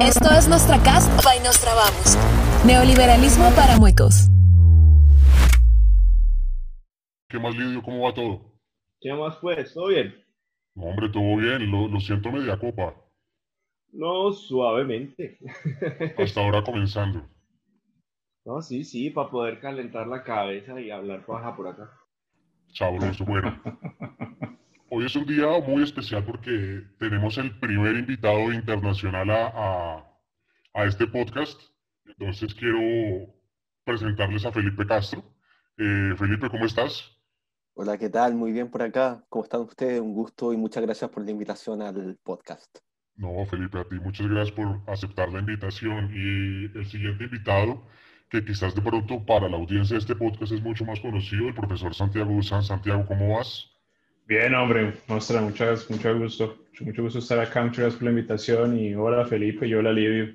Esto es Nuestra Cast by Nostra Vamos. Neoliberalismo para muecos. ¿Qué más, Lidio? ¿Cómo va todo? ¿Qué más pues? ¿Todo bien? No, hombre, todo bien. Lo, lo siento media copa. No, suavemente. Hasta ahora comenzando. No, sí, sí, para poder calentar la cabeza y hablar paja por acá. Sabroso, bueno. Hoy es un día muy especial porque tenemos el primer invitado internacional a, a, a este podcast. Entonces quiero presentarles a Felipe Castro. Eh, Felipe, ¿cómo estás? Hola, ¿qué tal? Muy bien por acá. ¿Cómo están ustedes? Un gusto y muchas gracias por la invitación al podcast. No, Felipe, a ti muchas gracias por aceptar la invitación. Y el siguiente invitado, que quizás de pronto para la audiencia de este podcast es mucho más conocido, el profesor Santiago Duzán. Santiago, ¿cómo vas? Bien, hombre, muestra, muchas, mucho gusto. Mucho, gusto estar acá. Muchas gracias por la invitación. Y hola, Felipe, y hola, Livio.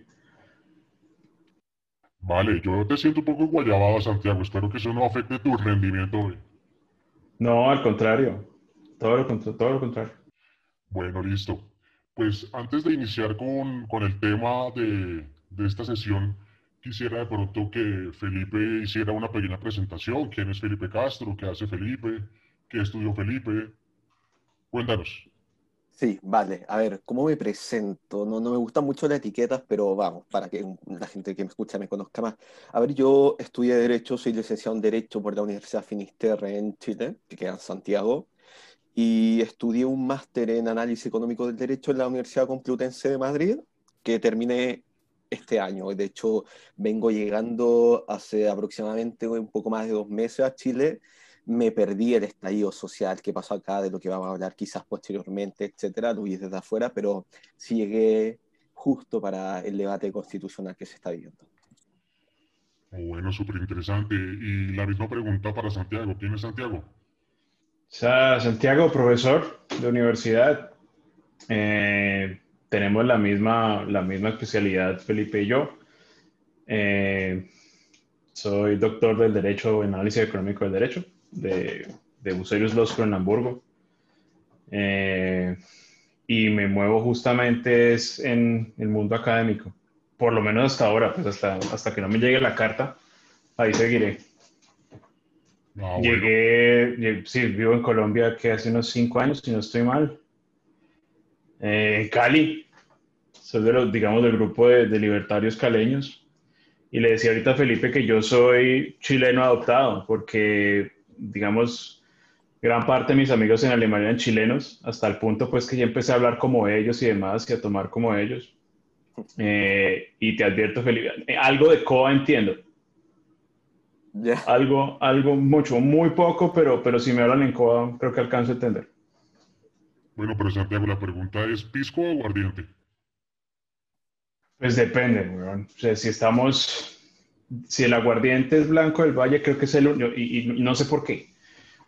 Vale, yo te siento un poco guayabado, Santiago. Espero que eso no afecte tu rendimiento hoy. No, al contrario. Todo lo, contra- todo lo contrario. Bueno, listo. Pues antes de iniciar con, con el tema de, de esta sesión, quisiera de pronto que Felipe hiciera una pequeña presentación. ¿Quién es Felipe Castro? ¿Qué hace Felipe? ¿Qué estudió Felipe? Cuéntanos. Sí, vale. A ver, ¿cómo me presento? No, no me gustan mucho las etiquetas, pero vamos, para que la gente que me escucha me conozca más. A ver, yo estudié Derecho, soy licenciado en Derecho por la Universidad Finisterre en Chile, que queda en Santiago, y estudié un máster en Análisis Económico del Derecho en la Universidad Complutense de Madrid, que terminé este año. De hecho, vengo llegando hace aproximadamente un poco más de dos meses a Chile me perdí el estallido social que pasó acá, de lo que vamos a hablar quizás posteriormente, etcétera, lo vi desde afuera, pero sí llegué justo para el debate constitucional que se está viviendo. Oh, bueno, súper interesante. Y la misma pregunta para Santiago. ¿Quién es Santiago? Santiago, profesor de universidad. Eh, tenemos la misma, la misma especialidad, Felipe y yo. Eh, soy doctor del Derecho en Análisis Económico del Derecho de, de Bucerius School en Hamburgo. Eh, y me muevo justamente es en el mundo académico, por lo menos hasta ahora, pues hasta, hasta que no me llegue la carta, ahí seguiré. Ah, bueno. Llegué, lle- sí, vivo en Colombia que hace unos cinco años, si no estoy mal. Eh, en Cali, soy de los, digamos, del grupo de, de libertarios caleños. Y le decía ahorita a Felipe que yo soy chileno adoptado, porque, digamos, gran parte de mis amigos en Alemania eran chilenos, hasta el punto pues que ya empecé a hablar como ellos y demás, y a tomar como ellos. Eh, y te advierto, Felipe, eh, algo de COA entiendo, Ya. algo, algo mucho, muy poco, pero, pero si me hablan en COA, creo que alcanzo a entender. Bueno, pero Santiago, la pregunta es ¿pisco o aguardiente? Pues depende, weón. O sea, si estamos, si el aguardiente es blanco del valle, creo que es el único, y, y no sé por qué,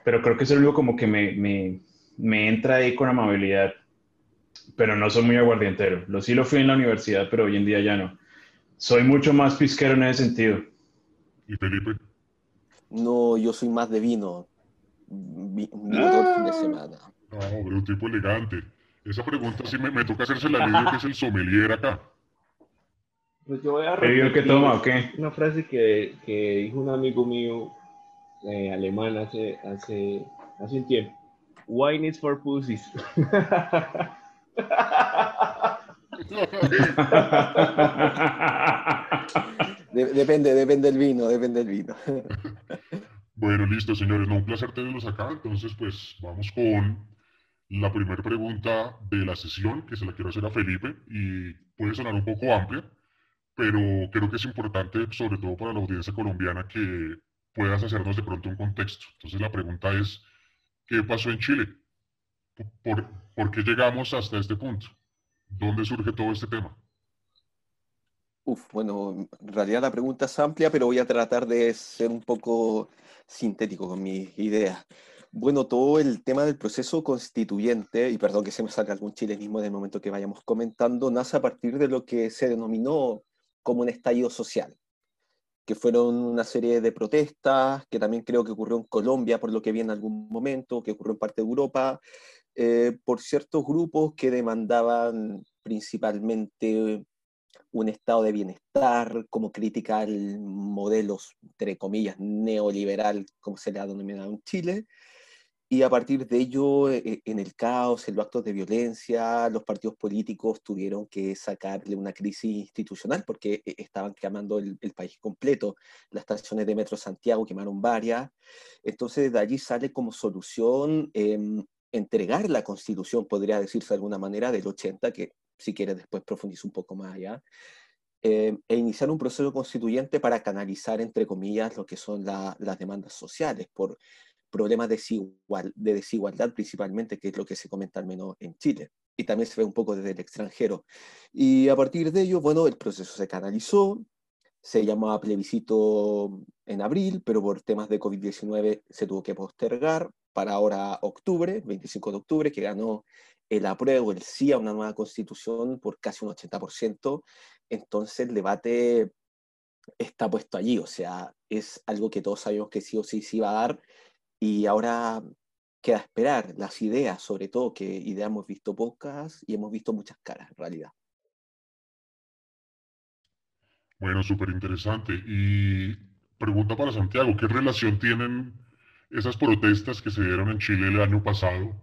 pero creo que es el único como que me, me, me entra ahí con amabilidad, pero no soy muy aguardientero. Lo sí lo fui en la universidad, pero hoy en día ya no. Soy mucho más pisquero en ese sentido. ¿Y Felipe? No, yo soy más de vino. Vi- Vino todo el fin de semana. No, hombre, un tipo elegante. Esa pregunta sí me, me toca hacerse la Lidio, que es el sommelier acá. Pues yo voy a ¿Pero qué repetir toma o qué? una frase que, que dijo un amigo mío eh, alemán hace, hace, hace un tiempo. Wine is for pussies. De- depende, depende del vino, depende del vino. Bueno, listo, señores. No, un placer tenerlos acá. Entonces, pues vamos con la primera pregunta de la sesión, que se la quiero hacer a Felipe, y puede sonar un poco amplia, pero creo que es importante, sobre todo para la audiencia colombiana, que puedas hacernos de pronto un contexto. Entonces, la pregunta es, ¿qué pasó en Chile? ¿Por, por qué llegamos hasta este punto? ¿Dónde surge todo este tema? Uf, bueno, en realidad la pregunta es amplia, pero voy a tratar de ser un poco sintético con mis ideas. Bueno, todo el tema del proceso constituyente, y perdón que se me salga algún chilenismo en el momento que vayamos comentando, nace a partir de lo que se denominó como un estallido social, que fueron una serie de protestas, que también creo que ocurrió en Colombia, por lo que vi en algún momento, que ocurrió en parte de Europa, eh, por ciertos grupos que demandaban principalmente un estado de bienestar, como crítica al modelo, entre comillas, neoliberal, como se le ha denominado en Chile. Y a partir de ello, e, e, en el caos, en los actos de violencia, los partidos políticos tuvieron que sacarle una crisis institucional porque e, estaban quemando el, país completo. Las estaciones de Metro Santiago quemaron varias. Entonces, de allí sale como solución em, entregar la constitución, podría decirse de alguna manera, del 80, que si quieres después profundizo un poco más allá, em, e iniciar un proceso constituyente para canalizar, entre comillas, lo que son las demandas sociales por problemas de, desigual, de desigualdad principalmente, que es lo que se comenta al menos en Chile. Y también se ve un poco desde el extranjero. Y a partir de ello, bueno, el proceso se canalizó, se llamaba plebiscito en abril, pero por temas de COVID-19 se tuvo que postergar para ahora octubre, 25 de octubre, que ganó el apruebo, el sí a una nueva constitución por casi un 80%. Entonces el debate está puesto allí, o sea, es algo que todos sabemos que sí o sí se iba a dar y ahora queda esperar las ideas, sobre todo, que ideas hemos visto pocas y hemos visto muchas caras en realidad. Bueno, súper interesante. Y pregunta para Santiago, ¿qué relación tienen esas protestas que se dieron en Chile el año pasado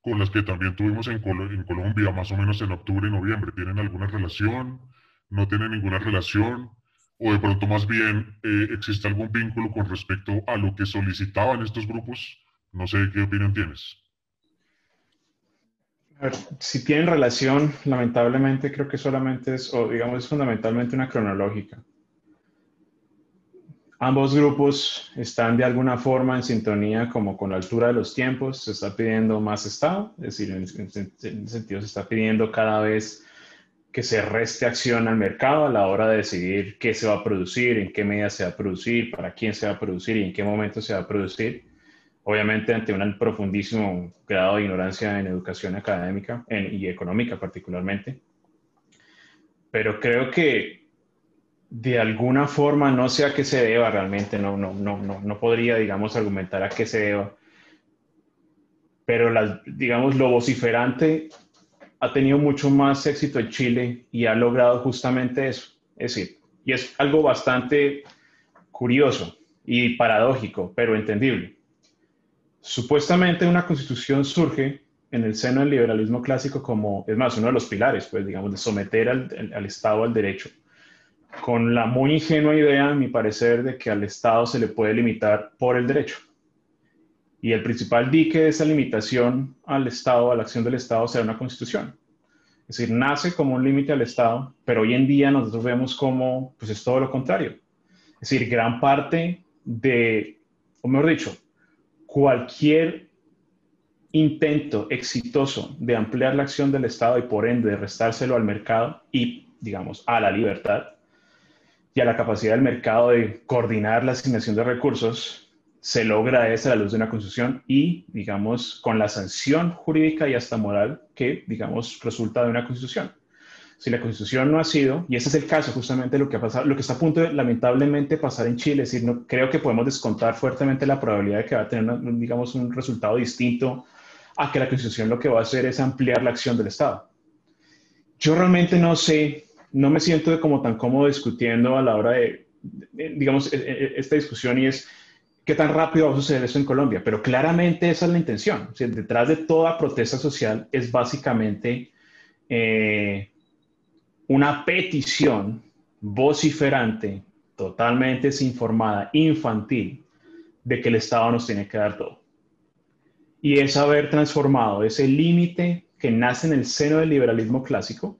con las que también tuvimos en, Colombia más o menos en octubre y noviembre? ¿Tienen alguna relación? ¿No tienen ninguna relación? O de pronto más bien eh, existe algún vínculo con respecto a lo que solicitaban estos grupos. No sé qué opinión tienes. si tienen relación, lamentablemente creo que solamente es, o digamos, es fundamentalmente una cronológica. Ambos grupos están de alguna forma en sintonía como con la altura de los tiempos, se está pidiendo más Estado, es decir, en sentido se está pidiendo cada vez que se reste acción al mercado a la hora de decidir qué se va a producir, en qué medida se va a producir, para quién se va a producir y en qué momento se va a producir. Obviamente ante un profundísimo grado de ignorancia en educación académica y económica particularmente. Pero creo que de alguna forma, no sé a qué se deba realmente, no, no, no, no, no podría, digamos, argumentar a qué se deba. Pero, las, digamos, lo vociferante ha tenido mucho más éxito en Chile y ha logrado justamente eso. Es decir, y es algo bastante curioso y paradójico, pero entendible. Supuestamente una constitución surge en el seno del liberalismo clásico como, es más, uno de los pilares, pues digamos, de someter al, al Estado al derecho, con la muy ingenua idea, a mi parecer, de que al Estado se le puede limitar por el derecho. Y el principal dique de esa limitación al Estado, a la acción del Estado, será una constitución. Es decir, nace como un límite al Estado, pero hoy en día nosotros vemos como, pues es todo lo contrario. Es decir, gran parte de, o mejor dicho, cualquier intento exitoso de ampliar la acción del Estado y por ende de restárselo al mercado y, digamos, a la libertad y a la capacidad del mercado de coordinar la asignación de recursos, se logra esa a la luz de una constitución y, digamos, con la sanción jurídica y hasta moral que, digamos, resulta de una constitución. Si la constitución no ha sido, y ese es el caso justamente lo que ha pasado, lo que está a punto de lamentablemente pasar en Chile, es decir, no, creo que podemos descontar fuertemente la probabilidad de que va a tener, digamos, un resultado distinto a que la constitución lo que va a hacer es ampliar la acción del Estado. Yo realmente no sé, no me siento como tan cómodo discutiendo a la hora de, digamos, e, e, esta discusión y es, qué tan rápido va a suceder eso en Colombia, pero claramente esa es la intención. detrás de toda protesta social es básicamente eh, una petición vociferante, totalmente desinformada, infantil, de que el Estado nos tiene que dar todo. Y es haber transformado ese límite que nace en el seno del liberalismo clásico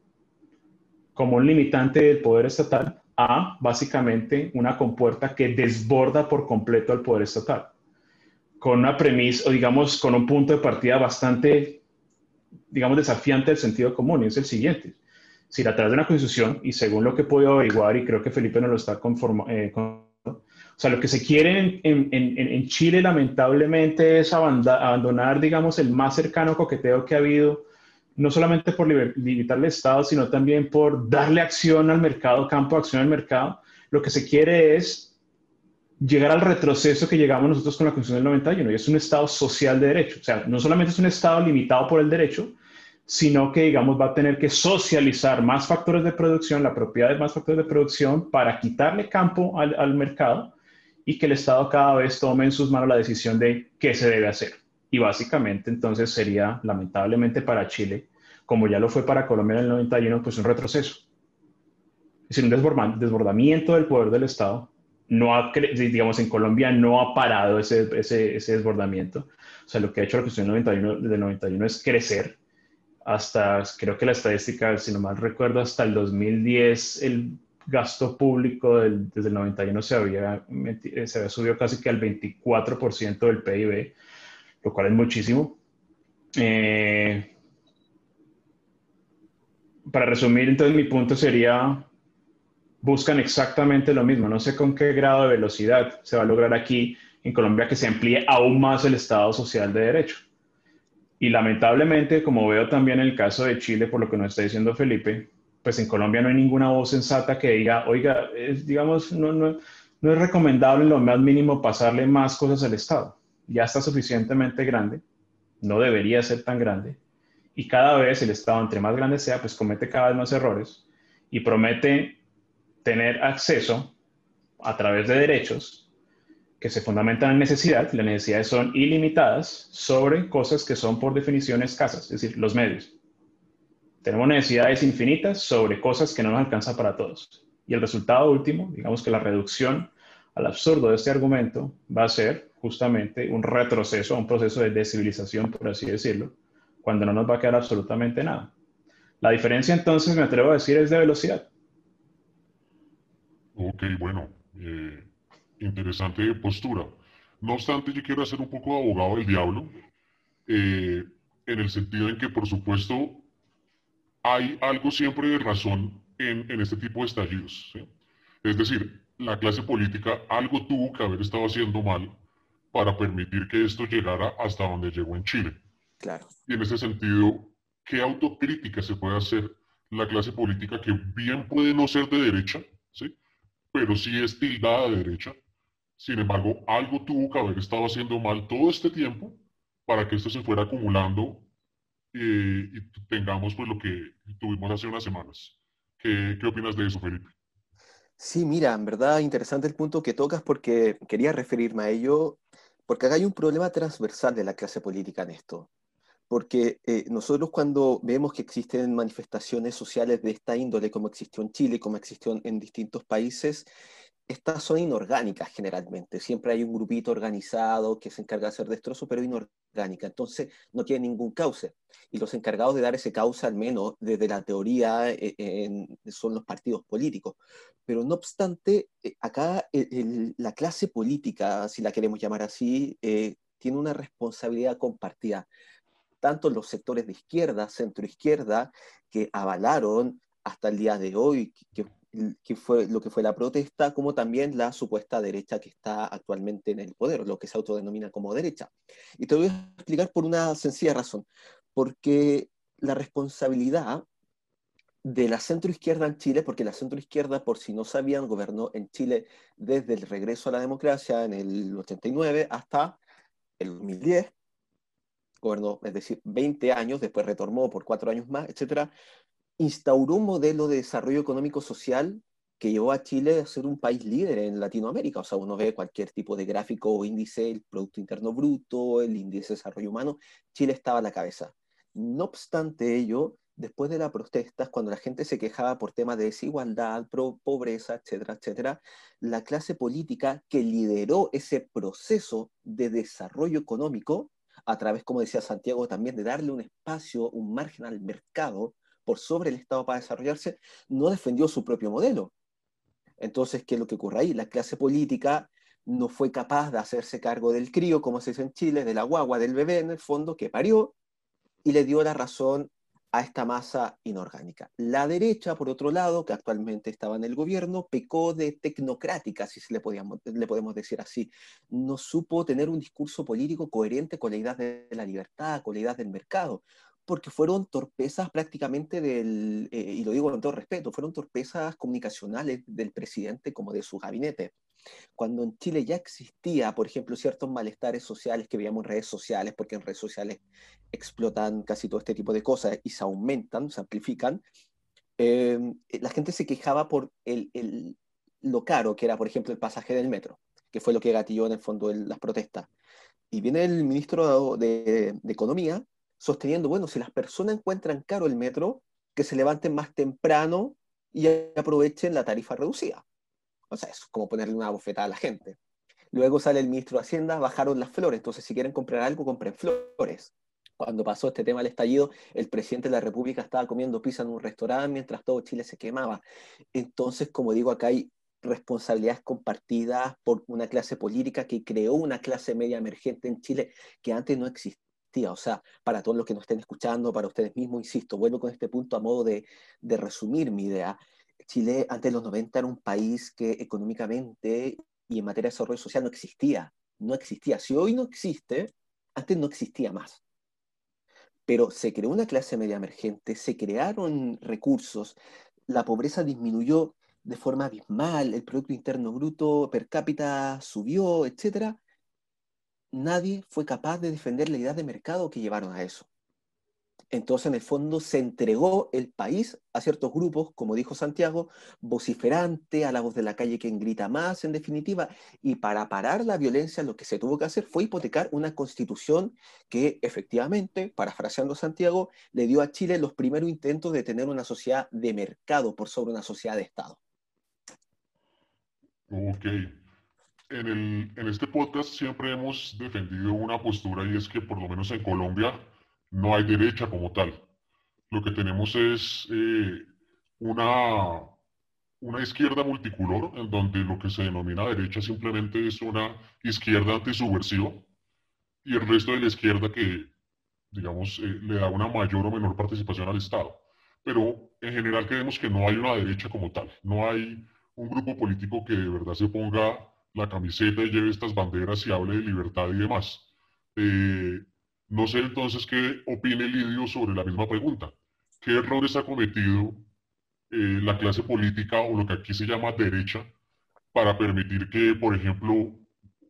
como un limitante del poder estatal a básicamente una compuerta que desborda por completo al poder estatal, con una premisa, o digamos, con un punto de partida bastante, digamos, desafiante del sentido común, y es el siguiente. Si a través de una constitución, y según lo que he podido averiguar, y creo que Felipe nos lo está conformando, eh, o sea, lo que se quiere en, en, en Chile lamentablemente es abandonar, digamos, el más cercano coqueteo que ha habido no solamente por limitar el Estado, sino también por darle acción al mercado, campo de acción al mercado. Lo que se quiere es llegar al retroceso que llegamos nosotros con la Constitución del 91, y es un Estado social de derecho. O sea, no solamente es un Estado limitado por el derecho, sino que, digamos, va a tener que socializar más factores de producción, la propiedad de más factores de producción, para quitarle campo al, al mercado y que el Estado cada vez tome en sus manos la decisión de qué se debe hacer. Y básicamente entonces sería, lamentablemente para Chile, como ya lo fue para Colombia en el 91, pues un retroceso. Es decir, un desbordamiento del poder del Estado. No ha, digamos, en Colombia no ha parado ese, ese, ese desbordamiento. O sea, lo que ha hecho la Constitución 91, del 91 es crecer hasta, creo que la estadística, si no mal recuerdo, hasta el 2010 el gasto público desde el 91 se había, se había subido casi que al 24% del PIB, lo cual es muchísimo. Eh, para resumir, entonces mi punto sería, buscan exactamente lo mismo. No sé con qué grado de velocidad se va a lograr aquí en Colombia que se amplíe aún más el Estado social de derecho. Y lamentablemente, como veo también en el caso de Chile, por lo que nos está diciendo Felipe, pues en Colombia no hay ninguna voz sensata que diga, oiga, digamos, no, no, no es recomendable en lo más mínimo pasarle más cosas al Estado. Ya está suficientemente grande, no debería ser tan grande. Y cada vez el Estado, entre más grande sea, pues comete cada vez más errores y promete tener acceso a través de derechos que se fundamentan en necesidad, las necesidades son ilimitadas sobre cosas que son por definición escasas, es decir, los medios. Tenemos necesidades infinitas sobre cosas que no nos alcanzan para todos. Y el resultado último, digamos que la reducción al absurdo de este argumento va a ser justamente un retroceso un proceso de descivilización, por así decirlo, cuando no nos va a quedar absolutamente nada. La diferencia entonces, me atrevo a decir, es de velocidad. Ok, bueno, eh, interesante postura. No obstante, yo quiero hacer un poco abogado del diablo, eh, en el sentido en que, por supuesto, hay algo siempre de razón en, este tipo de estallidos. Es decir, la clase política algo tuvo que haber estado haciendo mal para permitir que esto llegara hasta donde llegó en Chile. Claro. Y en ese sentido, ¿qué autocrítica se puede hacer la clase política que bien puede no ser de derecha, ¿sí? pero sí es tildada de derecha? Sin embargo, algo tuvo que haber estado haciendo mal todo este tiempo para que esto se fuera acumulando y tengamos pues lo que tuvimos hace unas semanas. ¿Qué, ¿Qué opinas de eso, Felipe? Sí, mira, en verdad interesante el punto que tocas porque quería referirme a ello, porque acá hay un problema transversal de la clase política en esto. Porque eh, nosotros cuando vemos que existen manifestaciones sociales de esta índole, como existió en Chile, como existió en distintos países, estas son inorgánicas generalmente. Siempre hay un grupito organizado que se encarga de hacer destrozo, pero inorgánica. Entonces no tiene ningún cauce. Y los encargados de dar ese cauce, al menos desde la teoría, eh, son los partidos políticos. Pero no obstante, eh, acá la clase política, si la queremos llamar así, eh, tiene una responsabilidad compartida. Tanto los sectores de izquierda, centro izquierda, que avalaron hasta el día de hoy, que que fue lo que fue la protesta, como también la supuesta derecha que está actualmente en el poder, lo que se autodenomina como derecha. Y te voy a explicar por una sencilla razón, porque la responsabilidad de la centroizquierda en Chile, porque la centroizquierda, por si no sabían, gobernó en Chile desde el regreso a la democracia en el 89 hasta el 2010, gobernó, es decir, 20 años, después retornó por cuatro años más, etcétera, instauró un modelo de desarrollo económico social que llevó a Chile a ser un país líder en Latinoamérica. O sea, uno ve cualquier tipo de gráfico o índice, el Producto Interno Bruto, el índice de desarrollo humano, Chile estaba a la cabeza. No obstante ello, después de las protestas, cuando la gente se quejaba por temas de desigualdad, pobreza, etcétera, etcétera, la clase política que lideró ese proceso de desarrollo económico, a través, como decía Santiago, también de darle un espacio, un margen al mercado, por sobre el Estado para desarrollarse, no defendió su propio modelo. Entonces, ¿qué es lo que ocurre ahí? La clase política no fue capaz de hacerse cargo del crío, como se dice en Chile, de la guagua, del bebé en el fondo, que parió, y le dio la razón a esta masa inorgánica. La derecha, por otro lado, que actualmente estaba en el gobierno, pecó de tecnocrática, si se le, podíamos, le podemos decir así. No supo tener un discurso político coherente con la idea de la libertad, con la idea del mercado porque fueron torpezas prácticamente del, eh, y lo digo con todo respeto, fueron torpezas comunicacionales del presidente como de su gabinete. Cuando en Chile ya existía, por ejemplo, ciertos malestares sociales que veíamos en redes sociales, porque en redes sociales explotan casi todo este tipo de cosas y se aumentan, se amplifican, eh, la gente se quejaba por el, el, lo caro que era, por ejemplo, el pasaje del metro, que fue lo que gatilló en el fondo las protestas. Y viene el ministro de, de, Economía sosteniendo, bueno, si las personas encuentran caro el metro, que se levanten más temprano y aprovechen la tarifa reducida. O sea, es como ponerle una bofetada a la gente. Luego sale el ministro de Hacienda, bajaron las flores, entonces si quieren comprar algo, compren flores. Cuando pasó este tema del estallido, el presidente de la República estaba comiendo pizza en un restaurante mientras todo Chile se quemaba. Entonces, como digo, acá hay responsabilidades compartidas por una clase política que creó una clase media emergente en Chile que antes no existía. O sea, para todos los que nos estén escuchando, para ustedes mismos, insisto, vuelvo con este punto a modo de, de resumir mi idea. Chile antes de los 90 era un país que económicamente y en materia de desarrollo social no existía. No existía. Si hoy no existe, antes no existía más. Pero se creó una clase media emergente, se crearon recursos, la pobreza disminuyó de forma abismal, el Producto Interno Bruto per cápita subió, etc., nadie fue capaz de defender la idea de mercado que llevaron a eso. Entonces, en el fondo, se entregó el país a ciertos grupos, como dijo Santiago, vociferante, a la voz de la calle quien grita más, en definitiva, y para parar la violencia lo que se tuvo que hacer fue hipotecar una constitución que efectivamente, parafraseando a Santiago, le dio a Chile los primeros intentos de tener una sociedad de mercado por sobre una sociedad de Estado. Ok. En, el, en este podcast siempre hemos defendido una postura y es que por lo menos en Colombia no hay derecha como tal. Lo que tenemos es eh, una, una izquierda multicolor, en donde lo que se denomina derecha simplemente es una izquierda antisubversiva y el resto de la izquierda que, digamos, eh, le da una mayor o menor participación al Estado. Pero en general creemos que no hay una derecha como tal, no hay un grupo político que de verdad se ponga la camiseta y lleve estas banderas y hable de libertad y demás. Eh, no sé entonces qué opine Lidio sobre la misma pregunta. ¿Qué errores ha cometido eh, la clase política o lo que aquí se llama derecha para permitir que, por ejemplo,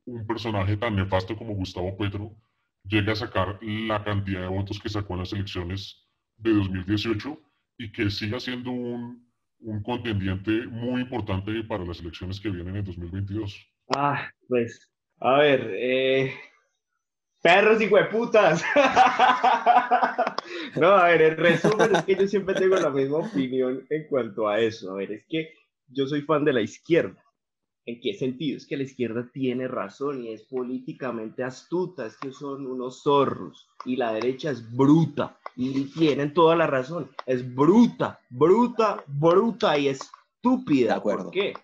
un personaje tan nefasto como Gustavo Petro llegue a sacar la cantidad de votos que sacó en las elecciones de 2018 y que siga siendo un un contendiente muy importante para las elecciones que vienen en 2022? Ah, pues, a ver, eh, perros y hueputas. no, a ver, en resumen es que yo siempre tengo la misma opinión en cuanto a eso. A ver, es que yo soy fan de la izquierda. ¿En qué sentido? Es que la izquierda tiene razón y es políticamente astuta, es que son unos zorros y la derecha es bruta y tienen toda la razón. Es bruta, bruta, bruta y estúpida. ¿Por qué?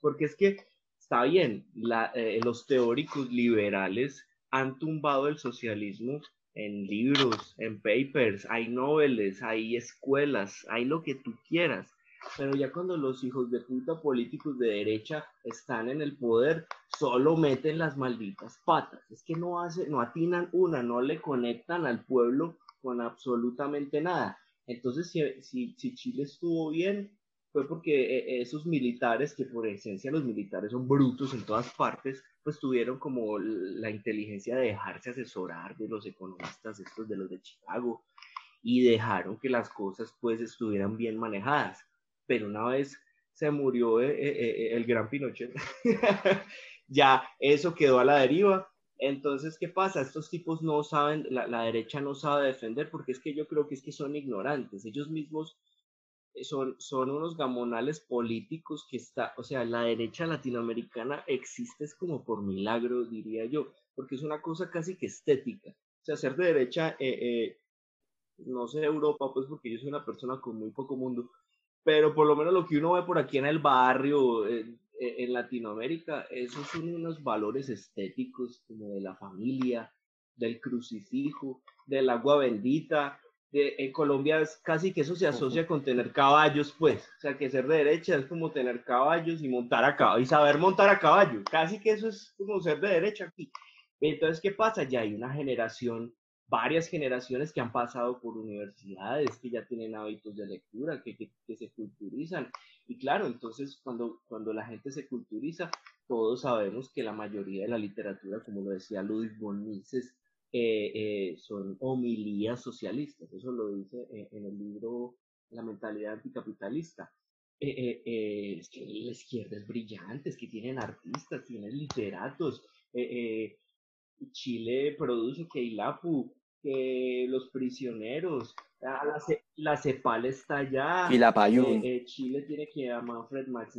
Porque es que está bien, eh, los teóricos liberales han tumbado el socialismo en libros, en papers, hay noveles, hay escuelas, hay lo que tú quieras pero ya cuando los hijos de puta políticos de derecha están en el poder, solo meten las malditas patas. Es que no, hace, no atinan una, no le conectan al pueblo con absolutamente nada. Entonces, si, si, Chile estuvo bien, fue porque eh, esos militares, que por esencia los militares son brutos en todas partes, pues tuvieron como la inteligencia de dejarse asesorar de los economistas estos de los de Chicago y dejaron que las cosas pues estuvieran bien manejadas pero una vez se murió eh, eh, eh, el gran Pinochet, ya eso quedó a la deriva. Entonces, ¿qué pasa? Estos tipos no saben, la, derecha no sabe defender porque es que yo creo que es que son ignorantes. Ellos mismos son, son unos gamonales políticos que está, o sea, la derecha latinoamericana existe es como por milagro, diría yo, porque es una cosa casi que estética. O sea, ser de derecha, no sé Europa, pues porque yo soy una persona con muy poco mundo, pero por lo menos lo que uno ve por aquí en el barrio, en, Latinoamérica, esos son unos valores estéticos como de la familia, del crucifijo, del agua bendita. De, en Colombia es casi que eso se asocia con tener caballos, pues. O sea, que ser de derecha es como tener caballos y montar a caballo, y saber montar a caballo. Casi que eso es como ser de derecha aquí. Entonces, ¿qué pasa? Ya hay una generación varias generaciones que han pasado por universidades, que ya tienen hábitos de lectura, que, que, se culturizan. Y claro, entonces cuando, cuando la gente se culturiza, todos sabemos que la mayoría de la literatura, como lo decía Ludwig von Mises, eh, eh, son homilías socialistas. Eso lo dice en el libro La mentalidad anticapitalista. Eh, es que la izquierda es brillante, es que tienen artistas, tienen literatos. Chile produce que Ilapu, que los prisioneros, la, la, CEPAL está allá. Y la Payún. Chile tiene que a Manfred Max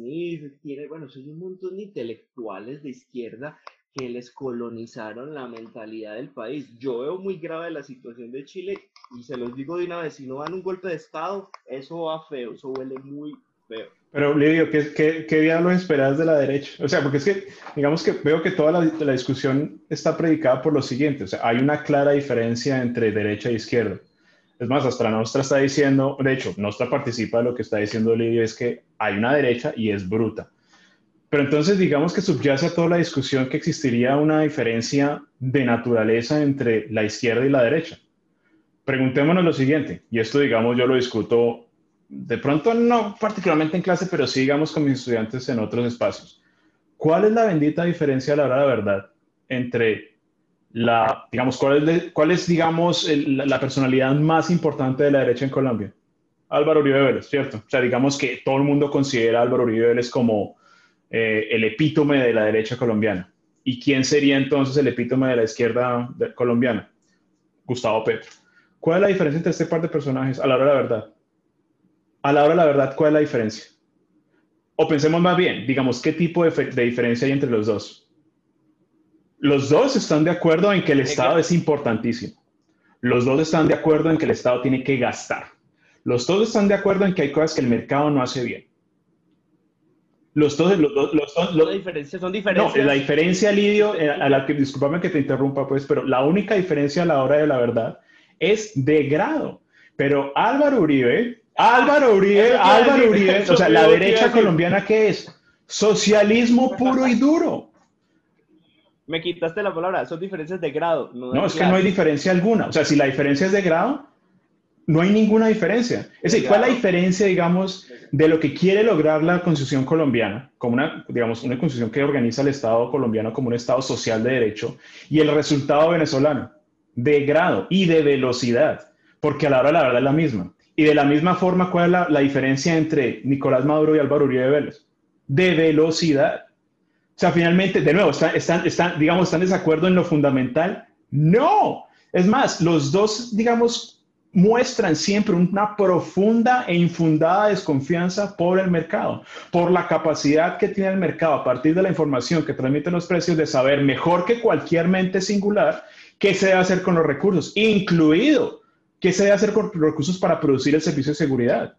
tiene, bueno, son un montón de intelectuales de izquierda que les colonizaron la mentalidad del país. Yo veo muy grave la situación de Chile y se los digo de una vez, si no dan un golpe de Estado, eso va feo, eso huele muy feo. Pero Lidio, ¿qué, qué, qué diablos esperas de la derecha? O sea, porque es que, digamos que veo que toda la, la, discusión está predicada por lo siguiente, o sea, hay una clara diferencia entre derecha e izquierda. Es más, hasta la nuestra está diciendo, de hecho, nuestra participa de lo que está diciendo Lidio, es que hay una derecha y es bruta. Pero entonces digamos que subyace a toda la discusión que existiría una diferencia de naturaleza entre la izquierda y la derecha. Preguntémonos lo siguiente, y esto digamos yo lo discuto de pronto no particularmente en clase, pero sí digamos con mis estudiantes en otros espacios. ¿Cuál es la bendita diferencia a la hora de la verdad entre la, digamos, cuál es, digamos, la personalidad más importante de la derecha en Colombia? Álvaro Uribe Vélez, ¿cierto? O sea, digamos que todo el mundo considera a Álvaro Uribe Vélez como eh, el epítome de la derecha colombiana. ¿Y quién sería entonces el epítome de la izquierda colombiana? Gustavo Petro. ¿Cuál es la diferencia entre este par de personajes a la hora de la verdad? A la hora de la verdad, ¿cuál es la diferencia? O pensemos más bien, digamos, ¿qué tipo de, de diferencia hay entre los dos? Los dos están de acuerdo en que el Estado es importantísimo. Los dos están de acuerdo en que el Estado tiene que gastar. Los dos están de acuerdo en que hay cosas que el mercado no hace bien. Los dos, los, los, los, los diferencias son diferentes. No, la diferencia, Lidio, eh, a la que, discúlpame que te interrumpa, pues, pero la única diferencia a la hora de la verdad es de grado. Pero Álvaro Uribe, Álvaro Uribe, Álvaro Uribe, o sea, la derecha colombiana, ¿qué es? Socialismo puro y duro. Me quitaste la palabra, son diferencias de grado. No, no es que no hay diferencia alguna. O sea, si la diferencia es de grado, no hay ninguna diferencia. Es decir, ¿cuál es la diferencia, digamos, de lo que quiere lograr la Constitución colombiana, como una, digamos, una Constitución que organiza el Estado colombiano como un Estado social de derecho, y el resultado venezolano? De grado y de velocidad, porque a la hora de la verdad es la misma. Y de la misma forma, ¿cuál es la, diferencia entre Nicolás Maduro y Álvaro Uribe Vélez? De velocidad. O sea, finalmente, de nuevo, están, están, están, digamos, ¿están en desacuerdo en lo fundamental? No. Es más, los dos, digamos, muestran siempre una profunda e infundada desconfianza por el mercado, por la capacidad que tiene el mercado a partir de la información que transmiten los precios de saber mejor que cualquier mente singular qué se debe hacer con los recursos, incluido qué se debe hacer con recursos para producir el servicio de seguridad.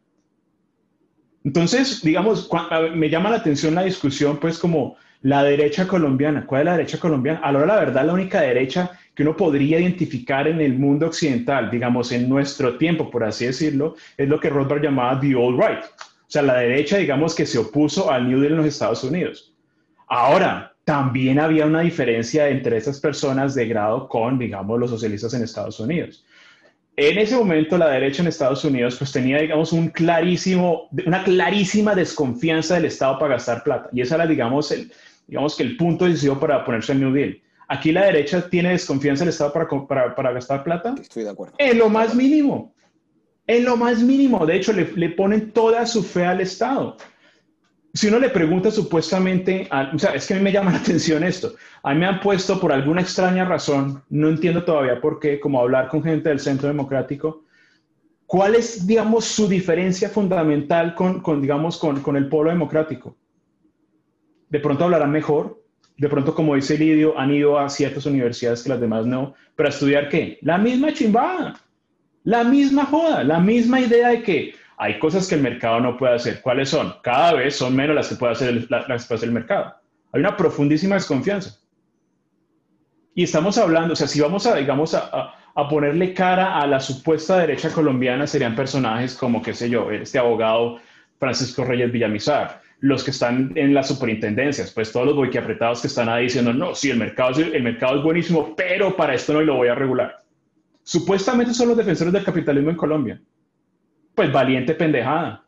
Entonces, digamos, me llama la atención la discusión, pues como la derecha colombiana. ¿Cuál es la derecha colombiana? A la hora la verdad, la única derecha que uno podría identificar en el mundo occidental, digamos, en nuestro tiempo, por así decirlo, es lo que Rothbard llamaba the old right. O sea, la derecha, digamos, que se opuso al New Deal en los Estados Unidos. Ahora, también había una diferencia entre esas personas de grado con, digamos, los socialistas en Estados Unidos. En ese momento, la derecha en Estados Unidos, pues tenía, digamos, un clarísimo, una clarísima desconfianza del Estado para gastar plata. Y esa era, digamos, el, digamos que el punto decisivo para ponerse el New Deal. Aquí la derecha tiene desconfianza del Estado para, para, para gastar plata. Estoy de acuerdo. En lo más mínimo. En lo más mínimo. De hecho, le, le ponen toda su fe al Estado. Si uno le pregunta supuestamente, o sea, es que a mí me llama la atención esto. A mí me han puesto por alguna extraña razón, no entiendo todavía por qué, como hablar con gente del Centro Democrático, ¿cuál es, digamos, su diferencia fundamental con, digamos, con, con el polo democrático? De pronto hablarán mejor, de pronto, como dice Lidio, han ido a ciertas universidades que las demás no, pero a estudiar qué? La misma chimbada, la misma joda, la misma idea de que hay cosas que el mercado no puede hacer. ¿Cuáles son? Cada vez son menos las que puede hacer el, las que mercado. Hay una profundísima desconfianza. Y estamos hablando, o sea, si vamos a, digamos, a, a ponerle cara a la supuesta derecha colombiana, serían personajes como, qué sé yo, este abogado Francisco Reyes Villamizar, los que están en las superintendencias, pues todos los boiquiapretados que están ahí diciendo, no, sí, el mercado, el mercado es buenísimo, pero para esto no lo voy a regular. Supuestamente son los defensores del capitalismo en Colombia. Pues valiente pendejada.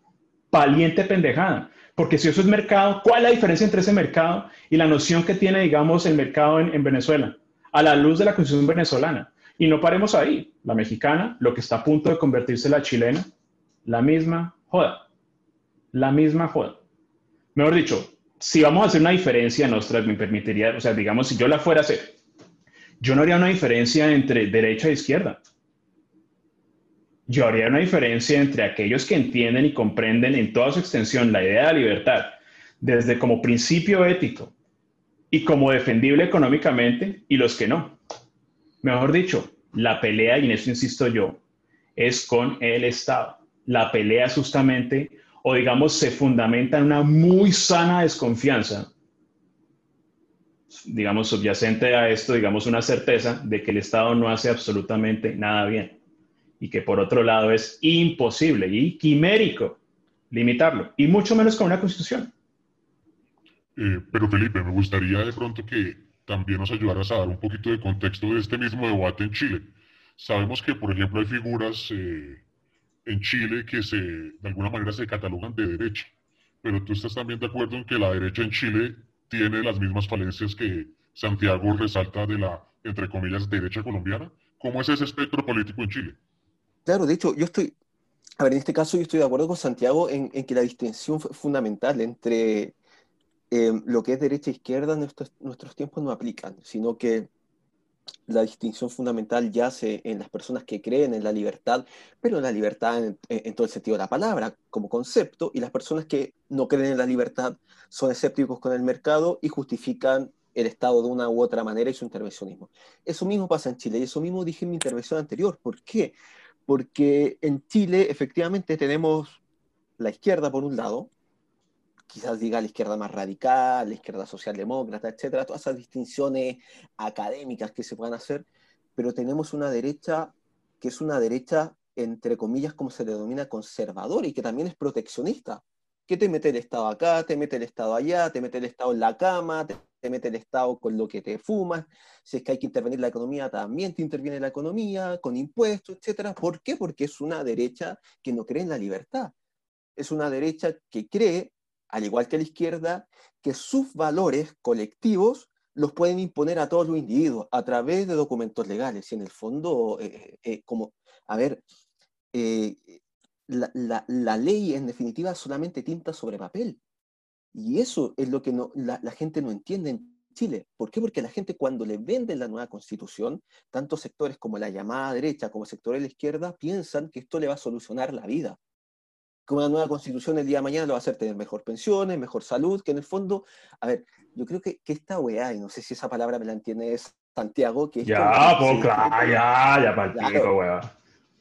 Valiente pendejada. Porque si eso es mercado, ¿cuál es la diferencia entre ese mercado y la noción que tiene, digamos, el mercado en, en Venezuela? A la luz de la constitución venezolana. Y no paremos ahí. La mexicana, lo que está a punto de convertirse en la chilena, la misma joda. La misma joda. Mejor dicho, si vamos a hacer una diferencia nuestra, me permitiría, o sea, digamos, si yo la fuera a hacer, yo no haría una diferencia entre derecha e izquierda. Yo haría una diferencia entre aquellos que entienden y comprenden en toda su extensión la idea de libertad, desde como principio ético y como defendible económicamente, y los que no. Mejor dicho, la pelea, y en eso insisto yo, es con el Estado. La pelea justamente o digamos se fundamenta en una muy sana desconfianza, digamos subyacente a esto, digamos una certeza de que el Estado no hace absolutamente nada bien y que por otro lado es imposible y quimérico limitarlo, y mucho menos con una constitución. Eh, pero Felipe, me gustaría de pronto que también nos ayudaras a dar un poquito de contexto de este mismo debate en Chile. Sabemos que, por ejemplo, hay figuras eh, en Chile que se, de alguna manera se catalogan de derecha. Pero tú estás también de acuerdo en que la derecha en Chile tiene las mismas falencias que Santiago resalta de la, entre comillas, derecha colombiana. ¿Cómo es ese espectro político en Chile? Claro, de hecho, yo estoy, a ver, en este caso yo estoy de acuerdo con Santiago en, que la distinción fundamental entre eh, lo que es derecha e izquierda en nuestros, nuestros tiempos no aplican, sino que la distinción fundamental yace en las personas que creen en la libertad, pero en la libertad en, todo el sentido de la palabra, como concepto, y las personas que no creen en la libertad son escépticos con el mercado y justifican el Estado de una u otra manera y su intervencionismo. Eso mismo pasa en Chile, y eso mismo dije en mi intervención anterior. ¿Por qué? Porque en Chile efectivamente tenemos la izquierda por un lado, quizás diga la izquierda más radical, la izquierda socialdemócrata, etcétera, todas esas distinciones académicas que se puedan hacer, pero tenemos una derecha que es una derecha, entre comillas, como se le denomina, conservadora y que también es proteccionista. que te mete el Estado acá, te mete el Estado allá, te mete el Estado en la cama, te mete el Estado con lo que te fumas, si es que hay que intervenir la economía, también te interviene la economía, con impuestos, etcétera. ¿Por qué? Porque es una derecha que no cree en la libertad. Es una derecha que cree al igual que la izquierda, que sus valores colectivos los pueden imponer a todos los individuos a través de documentos legales. Y en el fondo, eh, eh, eh, como, a ver, la, la, ley en definitiva solamente tinta sobre papel. Y eso es lo que no, la, la, gente no entiende en Chile. ¿Por qué? Porque la gente cuando le venden la nueva constitución, tanto sectores como la llamada derecha como sectores de la izquierda piensan que esto le va a solucionar la vida que una nueva constitución el día de mañana lo va a hacer tener mejor pensiones, mejor salud, que en el fondo, a ver, yo creo que, que esta weá, y no sé si esa palabra me la entiende Santiago, que... Ya, pues claro, ya, ya partido, weá.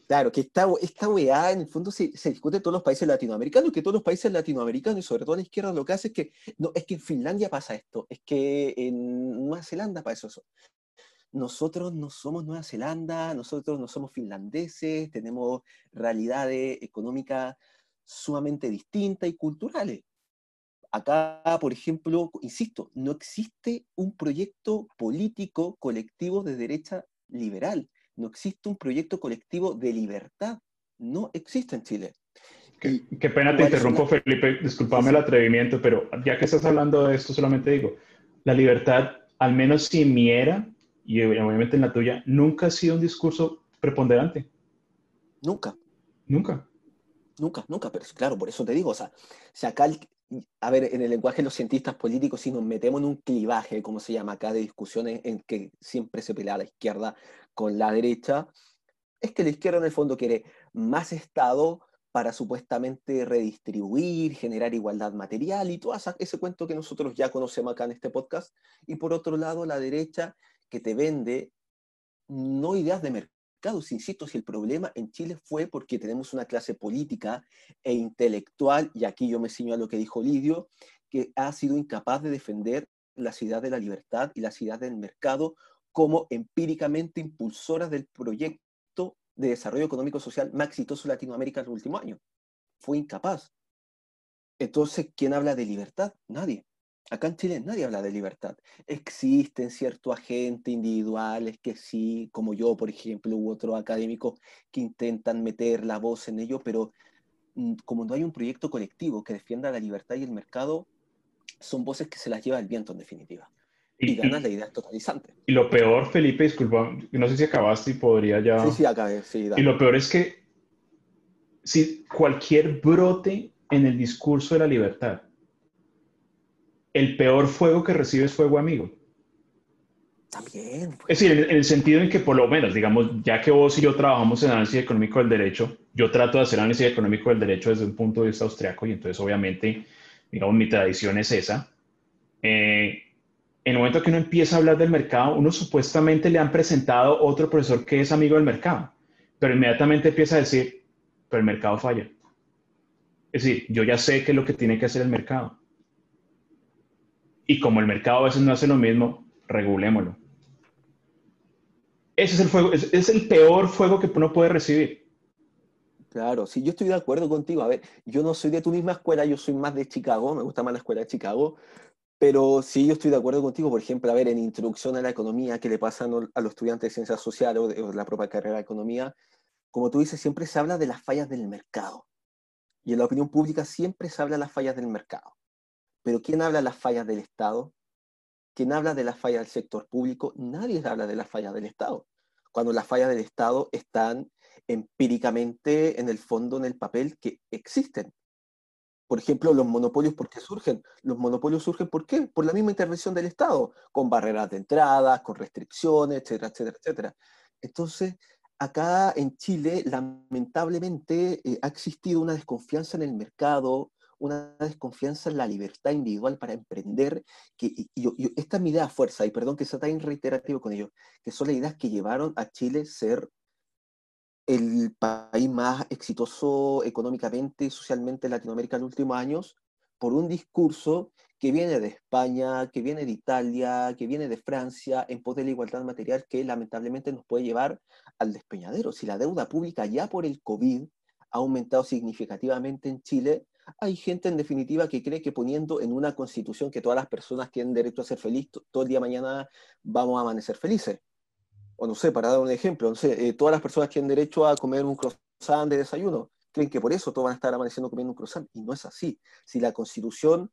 Claro, que esta, esta weá en el fondo se, discute en todos los países latinoamericanos, que todos los países latinoamericanos y sobre todo la izquierda lo que hace es que, no, es que en Finlandia pasa esto, es que en Nueva Zelanda pasa eso. Nosotros no somos Nueva Zelanda, nosotros no somos finlandeses, tenemos realidades económicas sumamente distintas y culturales. Acá, por ejemplo, insisto, no existe un proyecto político colectivo de derecha liberal, no existe un proyecto colectivo de libertad, no existe en Chile. Qué, pena te interrumpo, Felipe, discúlpame el atrevimiento, pero ya que estás hablando de esto, solamente digo, la libertad, al menos si en mi era, y obviamente en la tuya, nunca ha sido un discurso preponderante. Nunca. Nunca. Nunca, nunca, pero claro, por eso te digo, o sea, si acá, a ver, en el lenguaje de los cientistas políticos, si nos metemos en un clivaje, como se llama acá, de discusiones en que siempre se pelea la izquierda con la derecha, es que la izquierda en el fondo quiere más Estado para supuestamente redistribuir, generar igualdad material y todo ese cuento que nosotros ya conocemos acá en este podcast. Y por otro lado, la derecha que te vende no ideas de mercado insisto, si el problema en Chile fue porque tenemos una clase política e intelectual, y aquí yo me ciño a lo que dijo Lidio, que ha sido incapaz de defender la ciudad de la libertad y la ciudad del mercado como empíricamente impulsoras del proyecto de desarrollo económico social más exitoso de Latinoamérica en los últimos años. Fue incapaz. Entonces, ¿quién habla de libertad? Nadie. Acá en Chile nadie habla de libertad. Existen ciertos agentes individuales que sí, como yo, por ejemplo, u otros académicos que intentan meter la voz en ello, pero mm, como no hay un proyecto colectivo que defienda la libertad y el mercado, son voces que se las lleva el viento en definitiva. Y, ganan la idea totalizante. Y lo peor, Felipe, disculpa, no sé si acabaste y podría ya... Sí, sí, acabé, sí. Y lo peor es que si cualquier brote en el discurso de la libertad el peor fuego que recibe es fuego amigo. También. Pues. Es decir, en, el sentido en que por lo menos, digamos, ya que vos y yo trabajamos en análisis económico del derecho, yo trato de hacer análisis económico del derecho desde un punto de vista austriaco y entonces obviamente, digamos, mi tradición es esa. Eh, en el momento que uno empieza a hablar del mercado, uno supuestamente le han presentado otro profesor que es amigo del mercado, pero inmediatamente empieza a decir, pero el mercado falla. Es decir, yo ya sé qué es lo que tiene que hacer el mercado. Y como el mercado a veces no hace lo mismo, regulémoslo. Ese es el peor fuego que uno puede recibir. Claro, sí, yo estoy de acuerdo contigo. A ver, yo no soy de tu misma escuela, yo soy más de Chicago, me gusta más la escuela de Chicago, pero sí, yo estoy de acuerdo contigo. Por ejemplo, a ver, en Introducción a la Economía, que le pasan a los estudiantes de Ciencias Sociales o de la propia carrera de Economía, como tú dices, siempre se habla de las fallas del mercado. Y en la opinión pública siempre se habla de las fallas del mercado. Pero ¿quién habla de las fallas del Estado? ¿Quién habla de las fallas del sector público? Nadie habla de las fallas del Estado. Cuando las fallas del Estado están empíricamente en el fondo, en el papel, que existen. Por ejemplo, los monopolios, ¿por qué surgen? Los monopolios surgen, ¿por qué? Por la misma intervención del Estado, con barreras de entrada, con restricciones, etcétera, etcétera, etcétera. Entonces, acá en Chile, lamentablemente, eh, ha existido una desconfianza en el mercado, una desconfianza en la libertad individual para emprender, que esta es mi idea fuerza, y perdón que sea tan reiterativo con ello, que son las ideas que llevaron a Chile ser el país más exitoso económicamente y socialmente en Latinoamérica en los últimos años, por un discurso que viene de España, que viene de Italia, que viene de Francia, en pos de la igualdad material, que lamentablemente nos puede llevar al despeñadero. Si la deuda pública ya por el COVID ha aumentado significativamente en Chile, hay gente en definitiva que cree que poniendo en una constitución que todas las personas tienen derecho a ser feliz, todo el día mañana vamos a amanecer felices. O no sé, para dar un ejemplo, no sé, eh, todas las personas tienen derecho a comer un croissant de desayuno. Creen que por eso todos van a estar amaneciendo comiendo un croissant. Y no es así. Si la constitución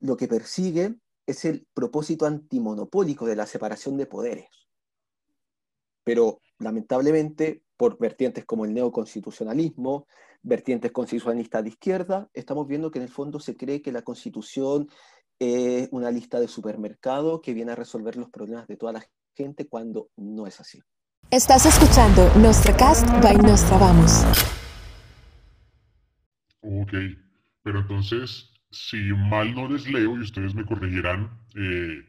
lo que persigue es el propósito antimonopólico de la separación de poderes. Pero lamentablemente, por vertientes como el neoconstitucionalismo, vertientes constitucionalistas de izquierda, estamos viendo que en el fondo se cree que la constitución es una lista de supermercado que viene a resolver los problemas de toda la gente cuando no es así. Estás escuchando Cast by Nostra Vamos. Ok, pero entonces, si mal no les leo y ustedes me corregirán, eh,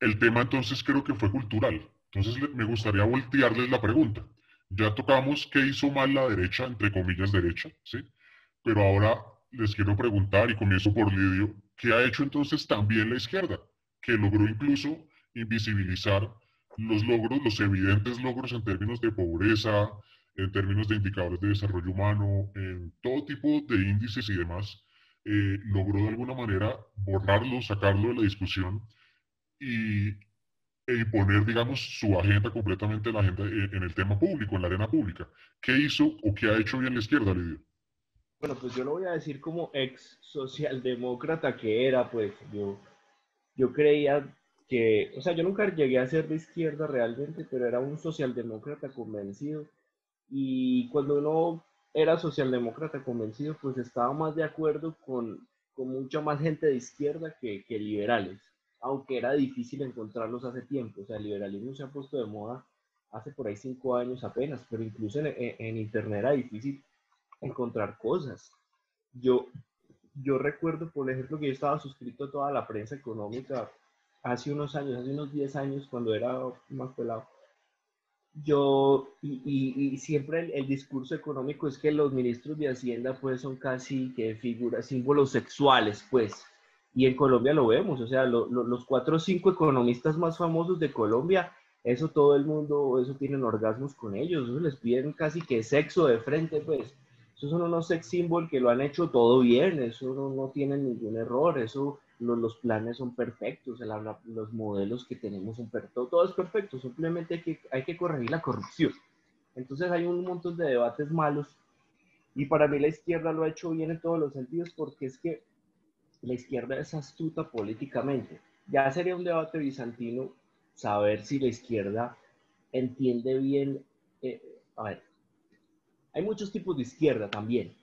el tema entonces creo que fue cultural. Entonces me gustaría voltearles la pregunta. Ya tocamos qué hizo mal la derecha, entre comillas derecha, ¿sí? Pero ahora les quiero preguntar, y comienzo por Lidio, ¿qué ha hecho entonces también la izquierda? Que logró incluso invisibilizar los logros, los evidentes logros en términos de pobreza, en términos de indicadores de desarrollo humano, en todo tipo de índices y demás, eh, logró de alguna manera borrarlo, sacarlo de la discusión y e imponer, digamos, su agenda completamente, la agenda eh, en el tema público, en la arena pública. ¿Qué hizo o qué ha hecho bien la izquierda, Lidio? Bueno, pues yo lo voy a decir como ex socialdemócrata que era, pues yo, yo creía que, o sea, yo nunca llegué a ser de izquierda realmente, pero era un socialdemócrata convencido. Y cuando uno era socialdemócrata convencido, pues estaba más de acuerdo con, con mucha más gente de izquierda que, que liberales aunque era difícil encontrarlos hace tiempo. O sea, el liberalismo se ha puesto de moda hace por ahí cinco años apenas, pero incluso en, Internet era difícil encontrar cosas. Yo, yo recuerdo, por ejemplo, que yo estaba suscrito a toda la prensa económica hace unos años, hace unos 10 años, cuando era más pelado. Yo, y, siempre el, discurso económico es que los ministros de Hacienda, pues, son casi que figuras, símbolos sexuales, pues y en Colombia lo vemos, o sea, los cuatro o cinco economistas más famosos de Colombia, eso todo el mundo, eso tienen orgasmos con ellos, eso les piden casi que sexo de frente, pues. Esos son unos sex symbols que lo han hecho todo bien, eso no, no tiene ningún error, eso los, planes son perfectos, los modelos que tenemos son perfectos, todo es perfecto, simplemente hay que, hay que corregir la corrupción. Entonces hay un montón de debates malos y para mí la izquierda lo ha hecho bien en todos los sentidos porque es que la izquierda es astuta políticamente. Ya sería un debate bizantino saber si la izquierda entiende bien. Eh, a ver, hay muchos tipos de izquierda también,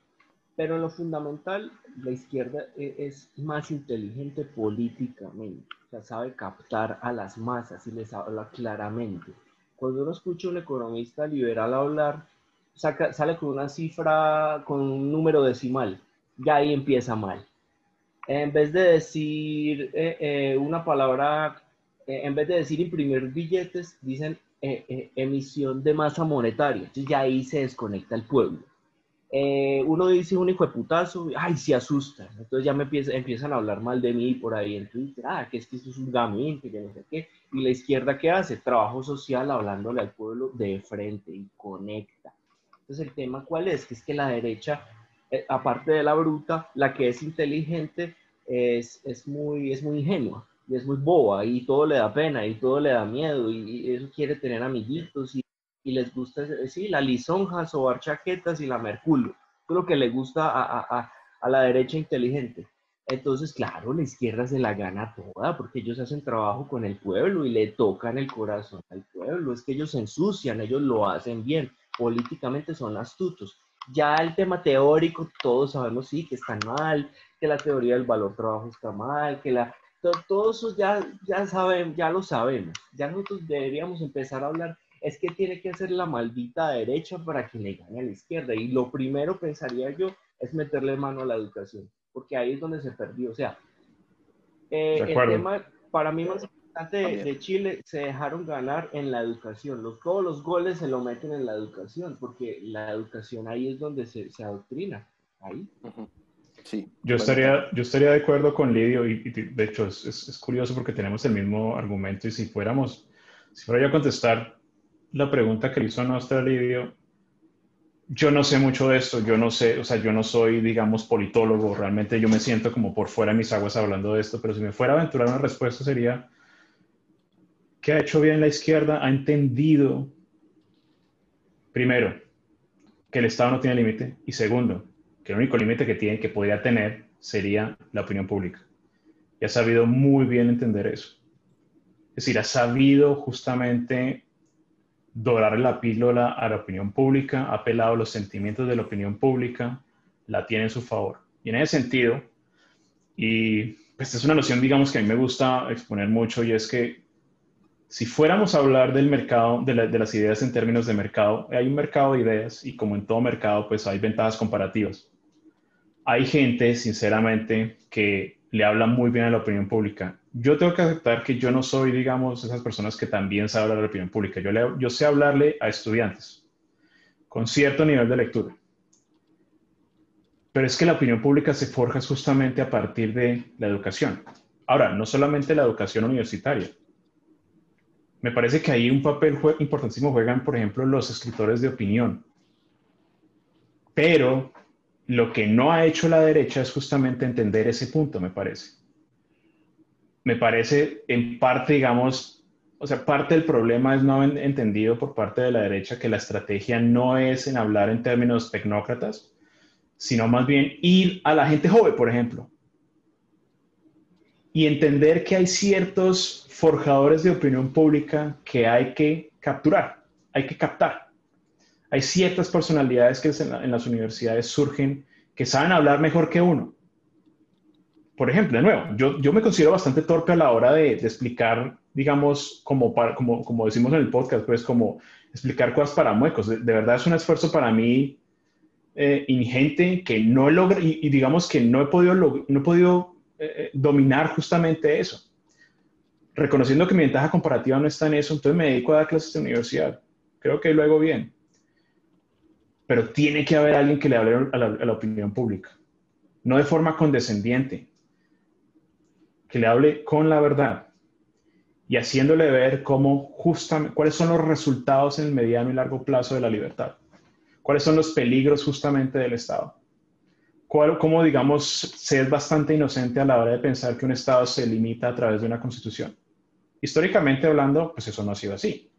pero en lo fundamental, la izquierda e, es más inteligente políticamente, o sea, sabe captar a las masas y les habla claramente. Cuando uno escucha a un economista liberal hablar, sale con una cifra, con un número decimal, ya ahí empieza mal. En vez de decir eh, eh, una palabra, eh, en vez de decir imprimir billetes, dicen emisión de masa monetaria. Ya ahí se desconecta el pueblo. Eh, uno dice un hijo de putazo, ay, se asusta. Entonces ya me empiezan a hablar mal de mí por ahí en Twitter, ah, que es que esto es un gamín, que no sé qué. Y la izquierda, ¿qué hace? Trabajo social hablándole al pueblo de frente y conecta. Entonces el tema, ¿cuál es? Que es que la derecha, eh, aparte de la bruta, la que es inteligente, es, es, muy, es muy ingenua y es muy boba y todo le da pena y todo le da miedo y, y eso quiere tener amiguitos y y les gusta, sí, la lisonja, sobar chaquetas y la merculo. lo que le gusta a, a, a, la derecha inteligente. Entonces, claro, la izquierda se la gana toda porque ellos hacen trabajo con el pueblo y le tocan el corazón al pueblo. Es que ellos se ensucian, ellos lo hacen bien. Políticamente son astutos. Ya el tema teórico, todos sabemos, sí, que está mal, que la teoría del valor trabajo está mal, que la... Todo, eso ya, ya, saben, ya lo sabemos. Ya nosotros deberíamos empezar a hablar es que tiene que hacer la maldita derecha para que le gane a la izquierda. Y lo primero, pensaría yo, es meterle mano a la educación, porque ahí es donde se perdió. O sea, eh, el tema para mí más importante de, Chile se dejaron ganar en la educación. Los, todos los goles se lo meten en la educación, porque la educación ahí es donde se, se adoctrina. Ahí. Sí, yo estaría, yo estaría de acuerdo con Lidio y, de hecho es, es, curioso porque tenemos el mismo argumento y si fuéramos, si fuera yo a contestar la pregunta que le hizo a Lidio, yo no sé mucho de esto, yo no sé, o sea, yo no soy, digamos, politólogo, realmente yo me siento como por fuera de mis aguas hablando de esto, pero si me fuera a aventurar una respuesta sería, ¿qué ha hecho bien la izquierda? Ha entendido, primero, que el Estado no tiene límite, y segundo, que el único límite que tiene, que podría tener, sería la opinión pública. Y ha sabido muy bien entender eso. Es decir, ha sabido justamente dorar la píldora a la opinión pública, ha apelado los sentimientos de la opinión pública, la tiene en su favor. Y en ese sentido, y pues es una noción, digamos, que a mí me gusta exponer mucho, y es que si fuéramos a hablar del mercado, de las ideas en términos de mercado, hay un mercado de ideas y como en todo mercado, pues hay ventajas comparativas. Hay gente, sinceramente, que le habla muy bien a la opinión pública yo tengo que aceptar que yo no soy, digamos, esas personas que también saben hablar de la opinión pública. Yo, yo sé hablarle a estudiantes con cierto nivel de lectura. Pero es que la opinión pública se forja justamente a partir de la educación. Ahora, no solamente la educación universitaria. Me parece que ahí un papel importantísimo juegan, por ejemplo, los escritores de opinión. Pero lo que no ha hecho la derecha es justamente entender ese punto, me parece me parece en parte, digamos, o sea, parte del problema es no haber entendido por parte de la derecha que la estrategia no es en hablar en términos tecnócratas, sino más bien ir a la gente joven, por ejemplo, y entender que hay ciertos forjadores de opinión pública que hay que capturar, hay que captar. Hay ciertas personalidades que en las universidades surgen que saben hablar mejor que uno por ejemplo, de nuevo, yo, yo me considero bastante torpe a la hora de, explicar, digamos, como, como, como decimos en el podcast, pues como explicar cosas para muecos. De, verdad es un esfuerzo para mí eh, ingente que no logro, y, y, digamos que no he podido, no he podido eh, eh, dominar justamente eso. Reconociendo que mi ventaja comparativa no está en eso, entonces me dedico a dar clases de universidad. Creo que lo hago bien. Pero tiene que haber alguien que le hable a la, opinión pública. No de forma condescendiente, que le hable con la verdad y haciéndole ver cómo justamente, cuáles son los resultados en el mediano y largo plazo de la libertad. ¿Cuáles son los peligros justamente del Estado? ¿Cuál, ¿Cómo, digamos, se es bastante inocente a la hora de pensar que un Estado se limita a través de una constitución? Históricamente hablando, pues eso no ha sido así.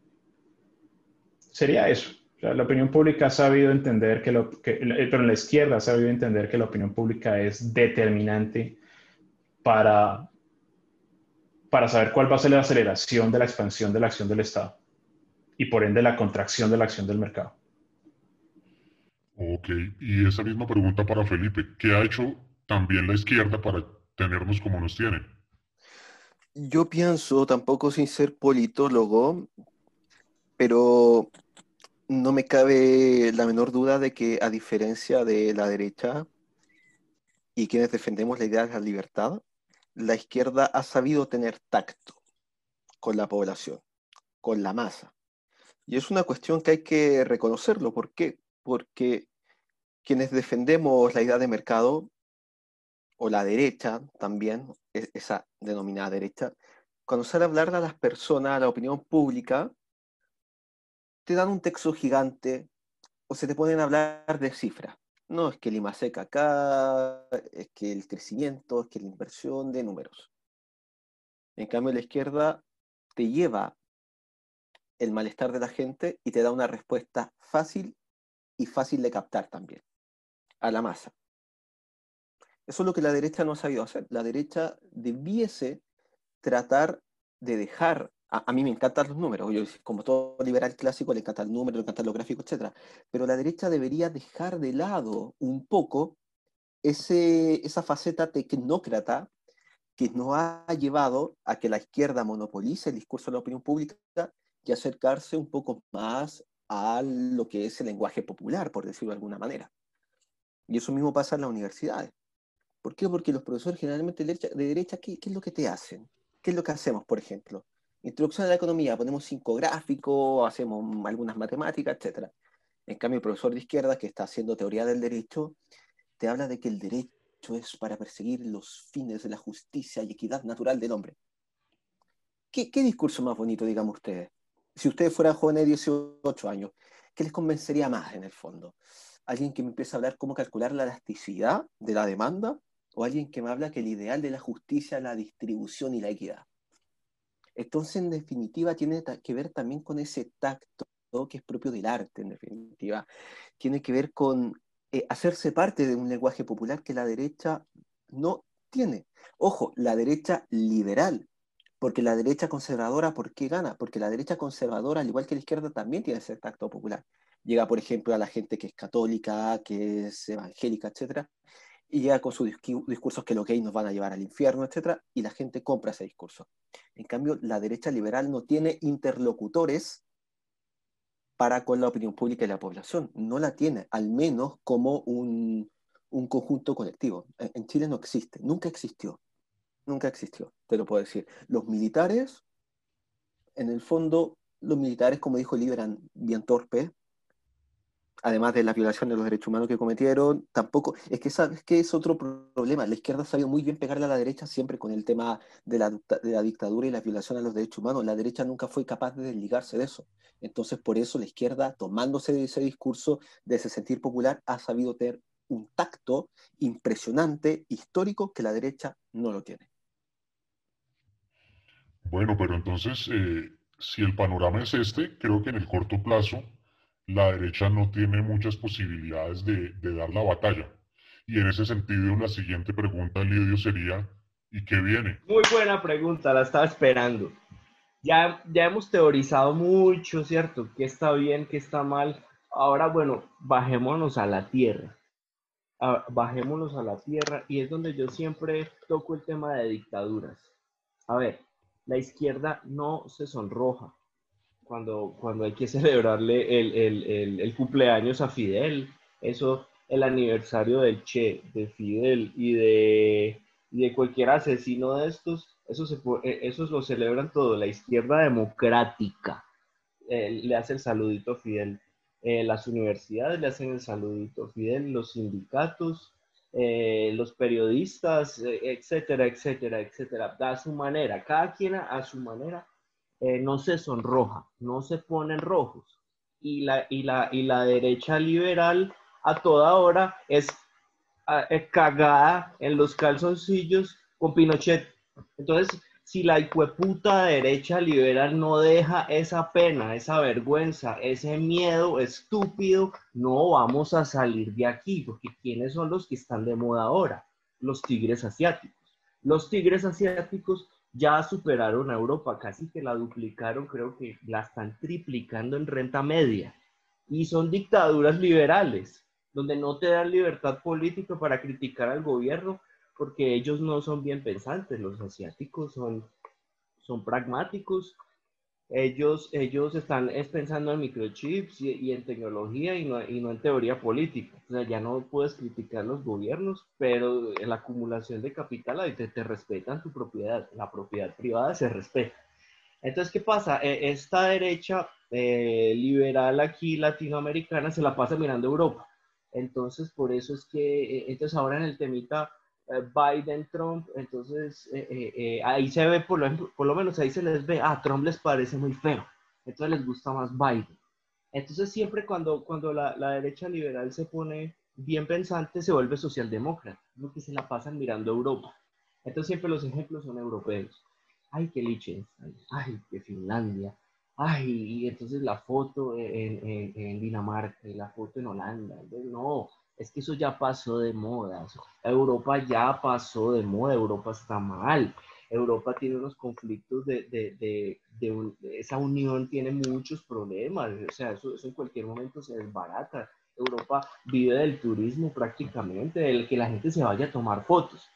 Sería eso. La opinión pública ha sabido entender que, lo, que pero la izquierda ha sabido entender que la opinión pública es determinante para, para saber cuál va a ser la aceleración de la expansión de la acción del Estado y por ende la contracción de la acción del mercado. Ok, y esa misma pregunta para Felipe, ¿qué ha hecho también la izquierda para tenernos como nos tienen? Yo pienso, tampoco sin ser politólogo, pero no me cabe la menor duda de que a diferencia de la derecha y quienes defendemos la idea de la libertad, la izquierda ha sabido tener tacto con la población, con la masa. Y es una cuestión que hay que reconocerlo. ¿Por qué? Porque quienes defendemos la idea de mercado, o la derecha también, e-, esa denominada derecha, cuando sale a hablar a las personas, a la opinión pública, te dan un texto gigante o se te a hablar de cifras. No, es que el seca acá, es que el crecimiento, es que la inversión de números. En cambio, la izquierda te lleva el malestar de la gente y te da una respuesta fácil y fácil de captar también, a la masa. Eso es lo que la derecha no ha sabido hacer. La derecha debiese tratar de dejar, a, mí me encantan los números, yo como todo liberal clásico le encanta el número, le encanta lo gráfico, etc. Pero la derecha debería dejar de lado un poco ese, esa faceta tecnócrata que nos ha llevado a que la izquierda monopolice el discurso de la opinión pública y acercarse un poco más a lo que es el lenguaje popular, por decirlo de alguna manera. Y eso mismo pasa en las universidades. ¿Por qué? Porque los profesores generalmente de derecha, ¿qué, es lo que te hacen? ¿Qué es lo que hacemos, por ejemplo? Introducción a la economía, ponemos cinco gráficos, hacemos algunas matemáticas, etc. En cambio, el profesor de izquierda que está haciendo teoría del derecho, te habla de que el derecho es para perseguir los fines de la justicia y equidad natural del hombre. ¿Qué, qué discurso más bonito, digamos ustedes? Si ustedes fueran jóvenes de 18 años, ¿qué les convencería más en el fondo? ¿Alguien que me empiece a hablar cómo calcular la elasticidad de la demanda? ¿O alguien que me habla que el ideal de la justicia es la distribución y la equidad? Entonces, en definitiva, tiene que ver también con ese tacto que es propio del arte, en definitiva. Tiene que ver con eh, hacerse parte de un lenguaje popular que la derecha no tiene. Ojo, la derecha liberal, porque la derecha conservadora, ¿por qué gana? Porque la derecha conservadora, al igual que la izquierda, también tiene ese tacto popular. Llega, por ejemplo, a la gente que es católica, que es evangélica, etcétera, y llega con sus discursos que los gays nos van a llevar al infierno, etcétera, y la gente compra ese discurso. En cambio, la derecha liberal no tiene interlocutores para con la opinión pública y la población. No la tiene, al menos como un, conjunto colectivo. En, Chile no existe, nunca existió. Nunca existió, te lo puedo decir. Los militares, en el fondo, los militares, como dijo Liberan, bien torpe, además de la violación de los derechos humanos que cometieron, tampoco, es que sabes que es otro problema, la izquierda ha sabido muy bien pegarle a la derecha siempre con el tema de la, de la dictadura y la violación a los derechos humanos, la derecha nunca fue capaz de desligarse de eso, entonces por eso la izquierda, tomándose de ese discurso, de ese sentir popular, ha sabido tener un tacto impresionante, histórico, que la derecha no lo tiene. Bueno, pero entonces, eh, si el panorama es este, creo que en el corto plazo la derecha no tiene muchas posibilidades de, dar la batalla. Y en ese sentido, una siguiente pregunta, Lidio, sería, ¿y qué viene? Muy buena pregunta, la estaba esperando. Ya hemos teorizado mucho, ¿cierto? ¿Qué está bien, qué está mal? Ahora, bueno, bajémonos a la tierra. bajémonos a la tierra y es donde yo siempre toco el tema de dictaduras. A ver, la izquierda no se sonroja cuando, cuando hay que celebrarle el, el, el, cumpleaños a Fidel, eso, el aniversario del Che, de Fidel y de, de cualquier asesino de estos, eso se, eh, esos lo celebran todo, la izquierda democrática. Eh, le hace el saludito a Fidel, eh, las universidades le hacen el saludito a Fidel, los sindicatos, los periodistas, etcétera, etcétera, etcétera, a su manera, cada quien a su manera eh, no se sonroja, no se ponen rojos. y la, y la, y la derecha liberal a toda hora es cagada en los calzoncillos con Pinochet. Entonces, si la hijueputa derecha liberal no deja esa pena, esa vergüenza, ese miedo estúpido, no vamos a salir de aquí, porque ¿quiénes son los que están de moda ahora? Los tigres asiáticos. Los tigres asiáticos ya superaron a Europa, casi que la duplicaron, creo que la están triplicando en renta media. Y son dictaduras liberales, donde no te dan libertad política para criticar al gobierno, porque ellos no son bien pensantes, los asiáticos son, son pragmáticos, ellos, ellos están es pensando en microchips y, en tecnología y no, y no, en teoría política. O sea, ya no puedes criticar los gobiernos, pero la acumulación de capital te, te respetan tu propiedad, la propiedad privada se respeta. Entonces, ¿qué pasa? E, esta derecha eh, liberal aquí latinoamericana se la pasa mirando Europa. Entonces, por eso es que, eh, entonces ahora en el temita Biden, Trump, entonces eh, eh, ahí se ve, por lo, menos ahí se les ve, ah, Trump les parece muy feo, entonces les gusta más Biden. Entonces siempre cuando, cuando la, derecha liberal se pone bien pensante, se vuelve socialdemócrata, lo que se la pasan mirando a Europa. Entonces siempre los ejemplos son europeos. Ay, qué Liechtenstein, ay, qué Finlandia, ay, y entonces la foto en, en, en Dinamarca la foto en Holanda. no, es que eso ya pasó de moda. Europa ya pasó de moda, Europa está mal. Europa tiene unos conflictos de, de, de, de esa unión tiene muchos problemas, o sea, eso, eso, en cualquier momento se desbarata. Europa vive del turismo prácticamente, del que la gente se vaya a tomar fotos,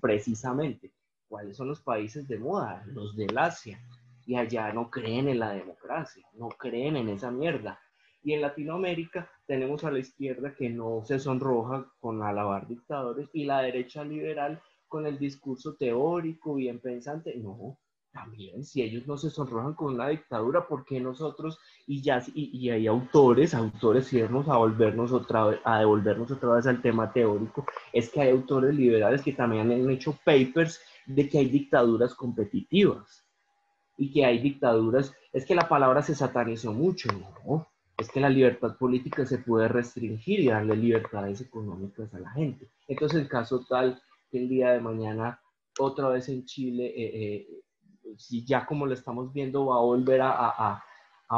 precisamente. ¿Cuáles son los países de moda? Los del Asia. Y allá no creen en la democracia, no creen en esa mierda. Y en Latinoamérica tenemos a la izquierda que no se sonroja con alabar dictadores y la derecha liberal con el discurso teórico, bien pensante. No, también, si ellos no se sonrojan con una dictadura, ¿por qué nosotros? Y ya y, y hay autores, autores, irnos a volvernos otra vez, a devolvernos otra vez al tema teórico, es que hay autores liberales que también han hecho papers de que hay dictaduras competitivas y que hay dictaduras, es que la palabra se satanizó mucho, ¿no? Es que la libertad política se puede restringir y darle libertades económicas a la gente. Entonces, el caso tal que el día de mañana, otra vez en Chile, eh, eh, si ya como lo estamos viendo, va a volver a,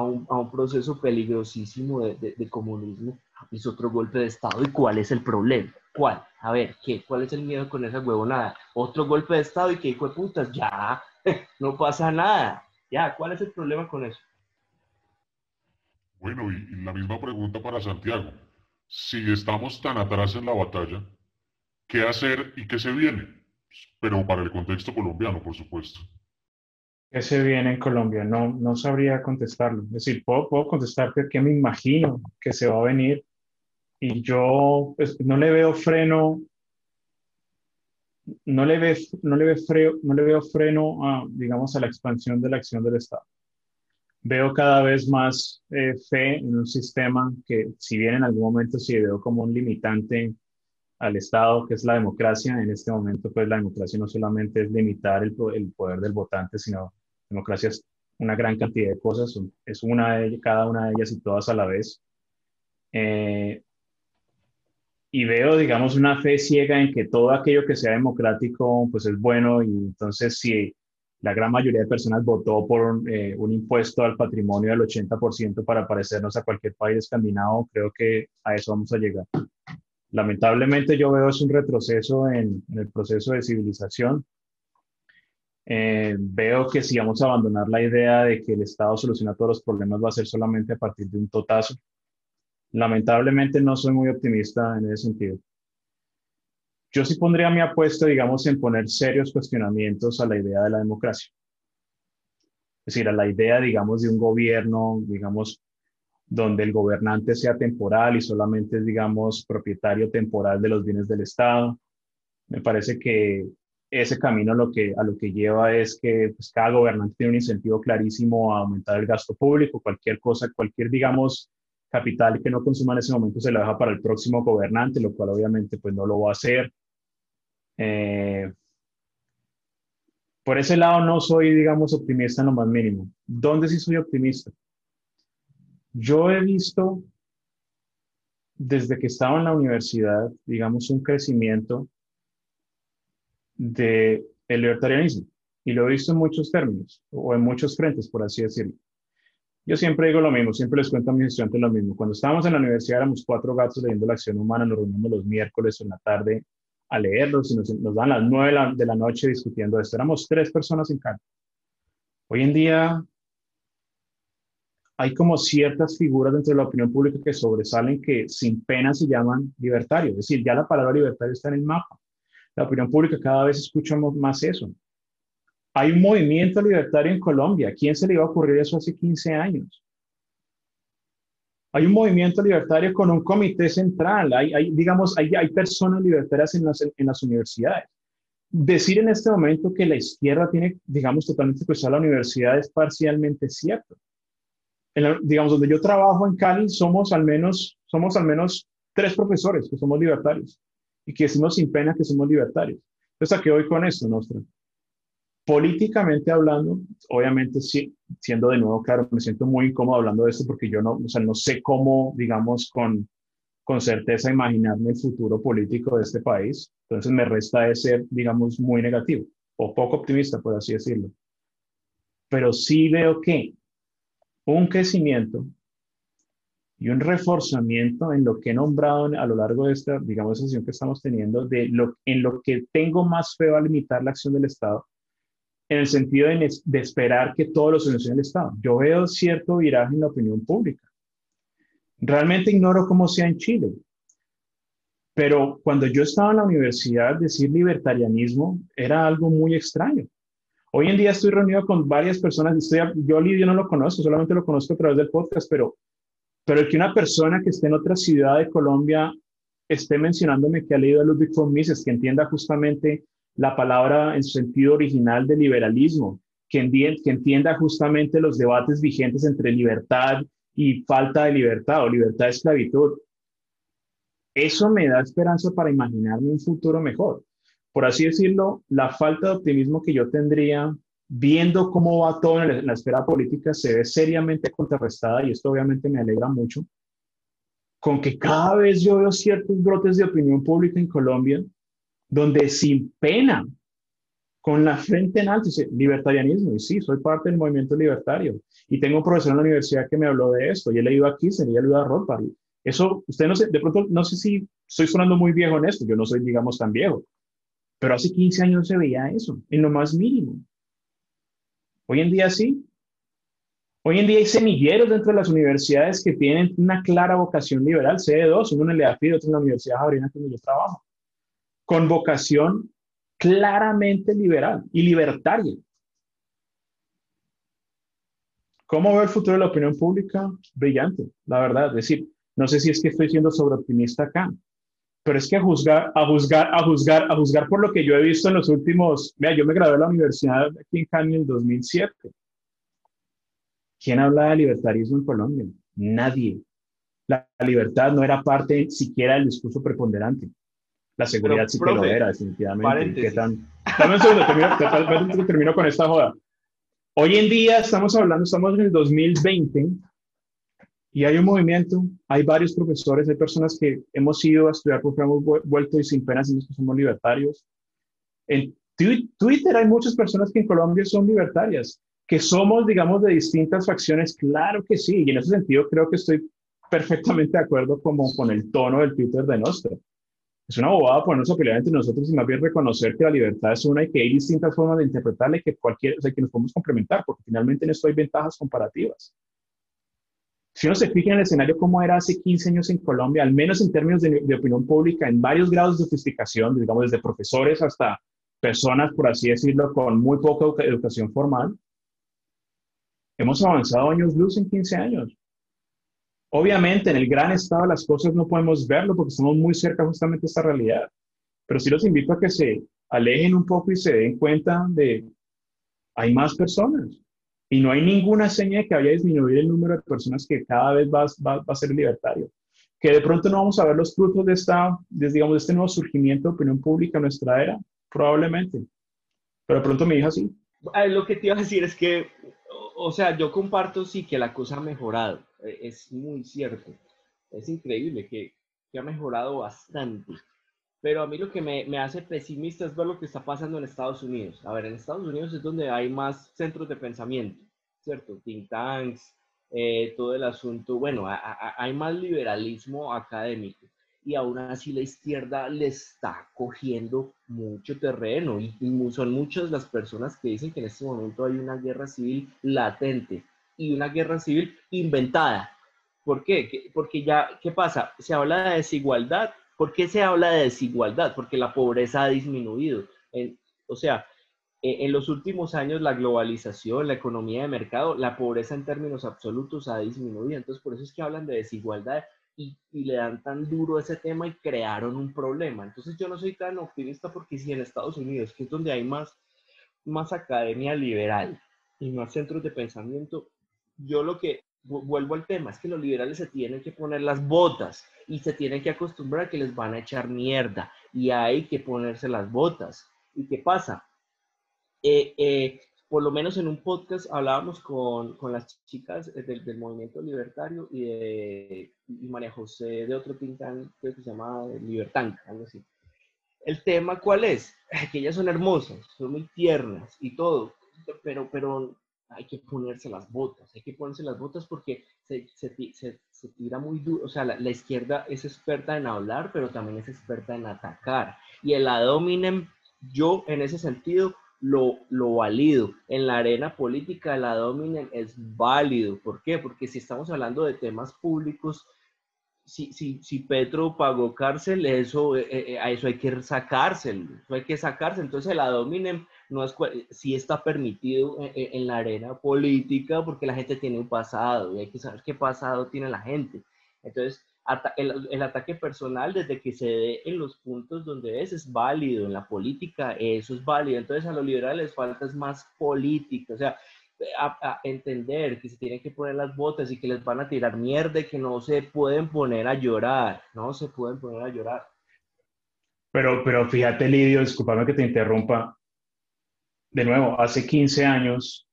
un, a un, proceso peligrosísimo de, de, de, comunismo, es otro golpe de Estado. ¿Y cuál es el problema? ¿Cuál? A ver, ¿qué? ¿cuál es el miedo con esa huevonada? Otro golpe de Estado y qué hijo de putas, ya, no pasa nada. Ya, ¿cuál es el problema con eso? Bueno, y, la misma pregunta para Santiago. Si estamos tan atrás en la batalla, ¿qué hacer y qué se viene? Pero para el contexto colombiano, por supuesto. ¿Qué se viene en Colombia? No, no sabría contestarlo. Es decir, puedo, puedo contestarte que me imagino que se va a venir y yo pues, no le veo freno, no le, ve, no, le ve no le veo freno a, digamos, a la expansión de la acción del Estado veo cada vez más eh, fe en un sistema que, si bien en algún momento se veo como un limitante al Estado, que es la democracia, en este momento, pues la democracia no solamente es limitar el, el poder del votante, sino democracia es una gran cantidad de cosas, es una de cada una de ellas y todas a la vez. Eh, y veo, digamos, una fe ciega en que todo aquello que sea democrático, pues es bueno y entonces si la gran mayoría de personas votó por eh, un impuesto al patrimonio del 80% para parecernos a cualquier país escandinavo, creo que a eso vamos a llegar. Lamentablemente yo veo es un retroceso en, en el proceso de civilización. Eh, veo que si vamos a abandonar la idea de que el Estado soluciona todos los problemas va a ser solamente a partir de un totazo. Lamentablemente no soy muy optimista en ese sentido. Yo sí pondría mi apuesta, digamos, en poner serios cuestionamientos a la idea de la democracia. Es decir, a la idea, digamos, de un gobierno, digamos, donde el gobernante sea temporal y solamente es, digamos, propietario temporal de los bienes del Estado. Me parece que ese camino lo que, a lo que lleva es que pues, cada gobernante tiene un incentivo clarísimo a aumentar el gasto público, cualquier cosa, cualquier, digamos, capital que no consuma en ese momento se lo deja para el próximo gobernante, lo cual obviamente pues no lo va a hacer. Eh, por ese lado no soy, digamos, optimista en lo más mínimo. ¿Dónde sí soy optimista? yo he visto desde que estaba en la universidad, digamos, un crecimiento del el libertarianismo. Y lo he visto en muchos términos, o en muchos frentes, por así decirlo. Yo siempre digo lo mismo, siempre les cuento a mis estudiantes lo mismo. Cuando estábamos en la universidad éramos cuatro gatos leyendo la acción humana, nos reunimos los miércoles en la tarde a leerlos y nos, dan las nueve de la, noche discutiendo esto. Éramos tres personas en casa. Hoy en día hay como ciertas figuras dentro de la opinión pública que sobresalen que sin pena se llaman libertarios. Es decir, ya la palabra libertario está en el mapa. La opinión pública cada vez escuchamos más eso. Hay un movimiento libertario en Colombia. ¿Quién se le iba a ocurrir eso hace 15 años? Hay un movimiento libertario con un comité central. Hay, digamos, hay, hay, personas libertarias en las, en las universidades. Decir en este momento que la izquierda tiene, digamos, totalmente secuestrada la universidad es parcialmente cierto. digamos, donde yo trabajo en Cali, somos al menos, somos al menos tres profesores que somos libertarios y que decimos sin pena que somos libertarios. Entonces, ¿a qué voy con esto, Nostra? Políticamente hablando, obviamente sí, siendo de nuevo claro, me siento muy incómodo hablando de esto porque yo no, o sea, no sé cómo, digamos, con, con certeza imaginarme el futuro político de este país. Entonces me resta de ser, digamos, muy negativo o poco optimista, por así decirlo. Pero sí veo que un crecimiento y un reforzamiento en lo que he nombrado a lo largo de esta, digamos, sesión que estamos teniendo, de lo, en lo que tengo más fe a limitar la acción del Estado, en el sentido de, esperar que todos los solucione el Estado. Yo veo cierto viraje en la opinión pública. Realmente ignoro cómo sea en Chile, pero cuando yo estaba en la universidad, decir libertarianismo era algo muy extraño. Hoy en día estoy reunido con varias personas, estoy, yo Lidio no lo conozco, solamente lo conozco a través del podcast, pero, pero que una persona que esté en otra ciudad de Colombia esté mencionándome que ha leído a Ludwig von Mises, que entienda justamente la palabra en su sentido original de liberalismo, que, entienda justamente los debates vigentes entre libertad y falta de libertad o libertad de esclavitud. Eso me da esperanza para imaginarme un futuro mejor. Por así decirlo, la falta de optimismo que yo tendría viendo cómo va todo en la esfera política se ve seriamente contrarrestada y esto obviamente me alegra mucho con que cada vez yo veo ciertos brotes de opinión pública en Colombia donde sin pena, con la frente en alto, dice libertarianismo. Y sí, soy parte del movimiento libertario. Y tengo un profesor en la universidad que me habló de esto. Y él le iba se le iba a. Eso, usted no sé, de pronto, no sé si estoy sonando muy viejo en esto. Yo no soy, digamos, tan viejo. Pero hace 15 años se veía eso, en lo más mínimo. Hoy en día sí. Hoy en día hay semilleros dentro de las universidades que tienen una clara vocación liberal, cd dos, uno en el EAFID, otro en la Universidad Javeriana, donde yo trabajo con vocación claramente liberal y libertaria. ¿Cómo veo el futuro de la opinión pública? Brillante, la verdad. Es decir, no sé si es que estoy siendo sobreoptimista acá, pero es que a juzgar, a juzgar, a juzgar, a juzgar por lo que yo he visto en los últimos, mira, yo me gradué de la universidad aquí en Cali en 2007. ¿Quién habla de libertarismo en Colombia? Nadie. La libertad no era parte siquiera del discurso preponderante. La seguridad sí que lo era, definitivamente. ¿Qué tan... Dame un segundo, termino, termino con esta joda. Hoy en día estamos hablando, estamos en el 2020 y hay un movimiento, hay varios profesores, hay personas que hemos ido a estudiar porque hemos vuelto y sin pena decimos que somos libertarios. En Twitter hay muchas personas que en Colombia son libertarias, que somos, digamos, de distintas facciones, claro que sí, y en ese sentido creo que estoy perfectamente de acuerdo como con el tono del Twitter de Nostra es una bobada ponernos a pelear entre nosotros y más bien reconocer que la libertad es una y que hay distintas formas de interpretarla y que, cualquier, o sea, que nos podemos complementar, porque finalmente en esto hay ventajas comparativas. Si uno se fija en el escenario como era hace 15 años en Colombia, al menos en términos de, de opinión pública, en varios grados de sofisticación, digamos desde profesores hasta personas, por así decirlo, con muy poca educación formal, hemos avanzado años luz en 15 años. Obviamente, en el gran estado las cosas no podemos verlo porque estamos muy cerca justamente de esta realidad. Pero sí los invito a que se alejen un poco y se den cuenta de hay más personas y no hay ninguna señal que vaya a disminuir el número de personas que cada vez va, a ser libertario. Que de pronto no vamos a ver los frutos de, esta, digamos, de este nuevo surgimiento de opinión pública en nuestra era, probablemente. Pero de pronto mi hija sí. Lo que te iba a decir es que, o sea, yo comparto sí que la cosa ha mejorado, es muy cierto, es increíble que, que ha mejorado bastante, pero a mí lo que me, me, hace pesimista es ver lo que está pasando en Estados Unidos. A ver, en Estados Unidos es donde hay más centros de pensamiento, ¿cierto? Think tanks, eh, todo el asunto, bueno, hay más liberalismo académico y aún así la izquierda le está cogiendo mucho terreno y, son muchas las personas que dicen que en este momento hay una guerra civil latente y una guerra civil inventada. ¿Por qué? Porque ya, ¿qué pasa? Se habla de desigualdad. ¿Por qué se habla de desigualdad? Porque la pobreza ha disminuido. o sea, e, en los últimos años la globalización, la economía de mercado, la pobreza en términos absolutos ha disminuido. Entonces, por eso es que hablan de desigualdad y, le dan tan duro ese tema y crearon un problema. Entonces yo no soy tan optimista porque si en Estados Unidos, que es donde hay más, más academia liberal y más centros de pensamiento, yo lo que vuelvo al tema es que los liberales se tienen que poner las botas y se tienen que acostumbrar a que les van a echar mierda y hay que ponerse las botas. ¿Y qué pasa? Eh, eh, por lo menos en un podcast hablábamos con, con las chicas del, del, movimiento libertario y, de, y María José de otro tintán que se llama Libertán, algo así. El tema, ¿cuál es? Que ellas son hermosas, son muy tiernas y todo, pero, pero hay que ponerse las botas, hay que ponerse las botas porque se, se, se, tira muy duro, o sea, la, izquierda es experta en hablar, pero también es experta en atacar. Y el ad hominem, yo en ese sentido lo, lo válido. En la arena política la dominen es válido. ¿Por qué? Porque si estamos hablando de temas públicos, si, si, si Petro pagó cárcel, eso, eh, eh, a eso hay que sacárselo, eso hay que sacarse. Entonces la dominen no es, si está permitido en, en, la arena política porque la gente tiene un pasado y hay que saber qué pasado tiene la gente. Entonces, el, ataque personal desde que se dé en los puntos donde es, es válido, en la política eso es válido, entonces a los liberales les falta es más política, o sea, entender que se tienen que poner las botas y que les van a tirar mierda y que no se pueden poner a llorar, no se pueden poner a llorar. Pero, pero fíjate, Lidio, discúlpame que te interrumpa. De nuevo, hace 15 años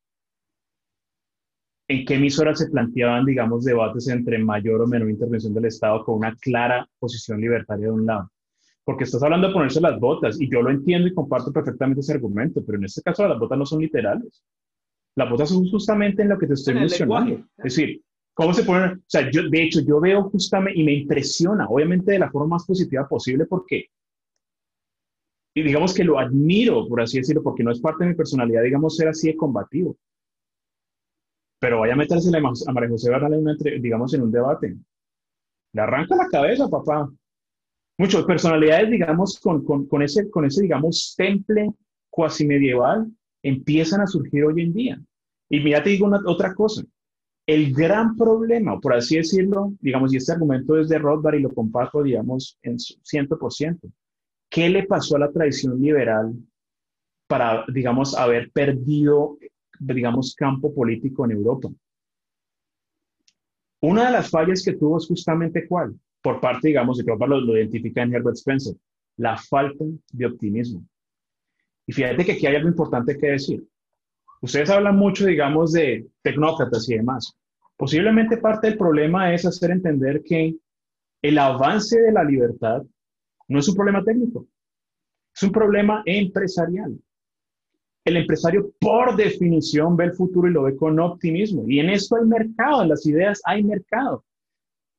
en qué emisoras se planteaban, digamos, debates entre mayor o menor intervención del Estado con una clara posición libertaria de un lado. Porque estás hablando de ponerse las botas, y yo lo entiendo y comparto perfectamente ese argumento, pero en este caso las botas no son literales. Las botas son justamente en lo que te estoy mencionando. Es decir, ¿cómo se ponen? O sea, yo, de hecho, yo veo justamente, y me impresiona, obviamente de la forma más positiva posible, porque, y digamos que lo admiro, por así decirlo, porque no es parte de mi personalidad, digamos, ser así de combativo pero vaya a meterse a María José Bernal, digamos, en un debate. Le arranca la cabeza, papá. Muchas personalidades, digamos, con, con, con, ese, con ese, digamos, temple cuasi medieval, empiezan a surgir hoy en día. Y mira, te digo una, otra cosa. El gran problema, por así decirlo, digamos, y este argumento es de Rothbard y lo comparto, digamos, en 100%. ¿Qué le pasó a la tradición liberal para, digamos, haber perdido digamos, campo político en Europa. Una de las fallas que tuvo es justamente cuál, por parte, digamos, que lo, lo identifica en Herbert Spencer, la falta de optimismo. Y fíjate que aquí hay algo importante que decir. Ustedes hablan mucho, digamos, de tecnócratas y demás. Posiblemente parte del problema es hacer entender que el avance de la libertad no es un problema técnico, es un problema empresarial el empresario por definición ve el futuro y lo ve con optimismo. Y en esto hay mercado, en las ideas hay mercado.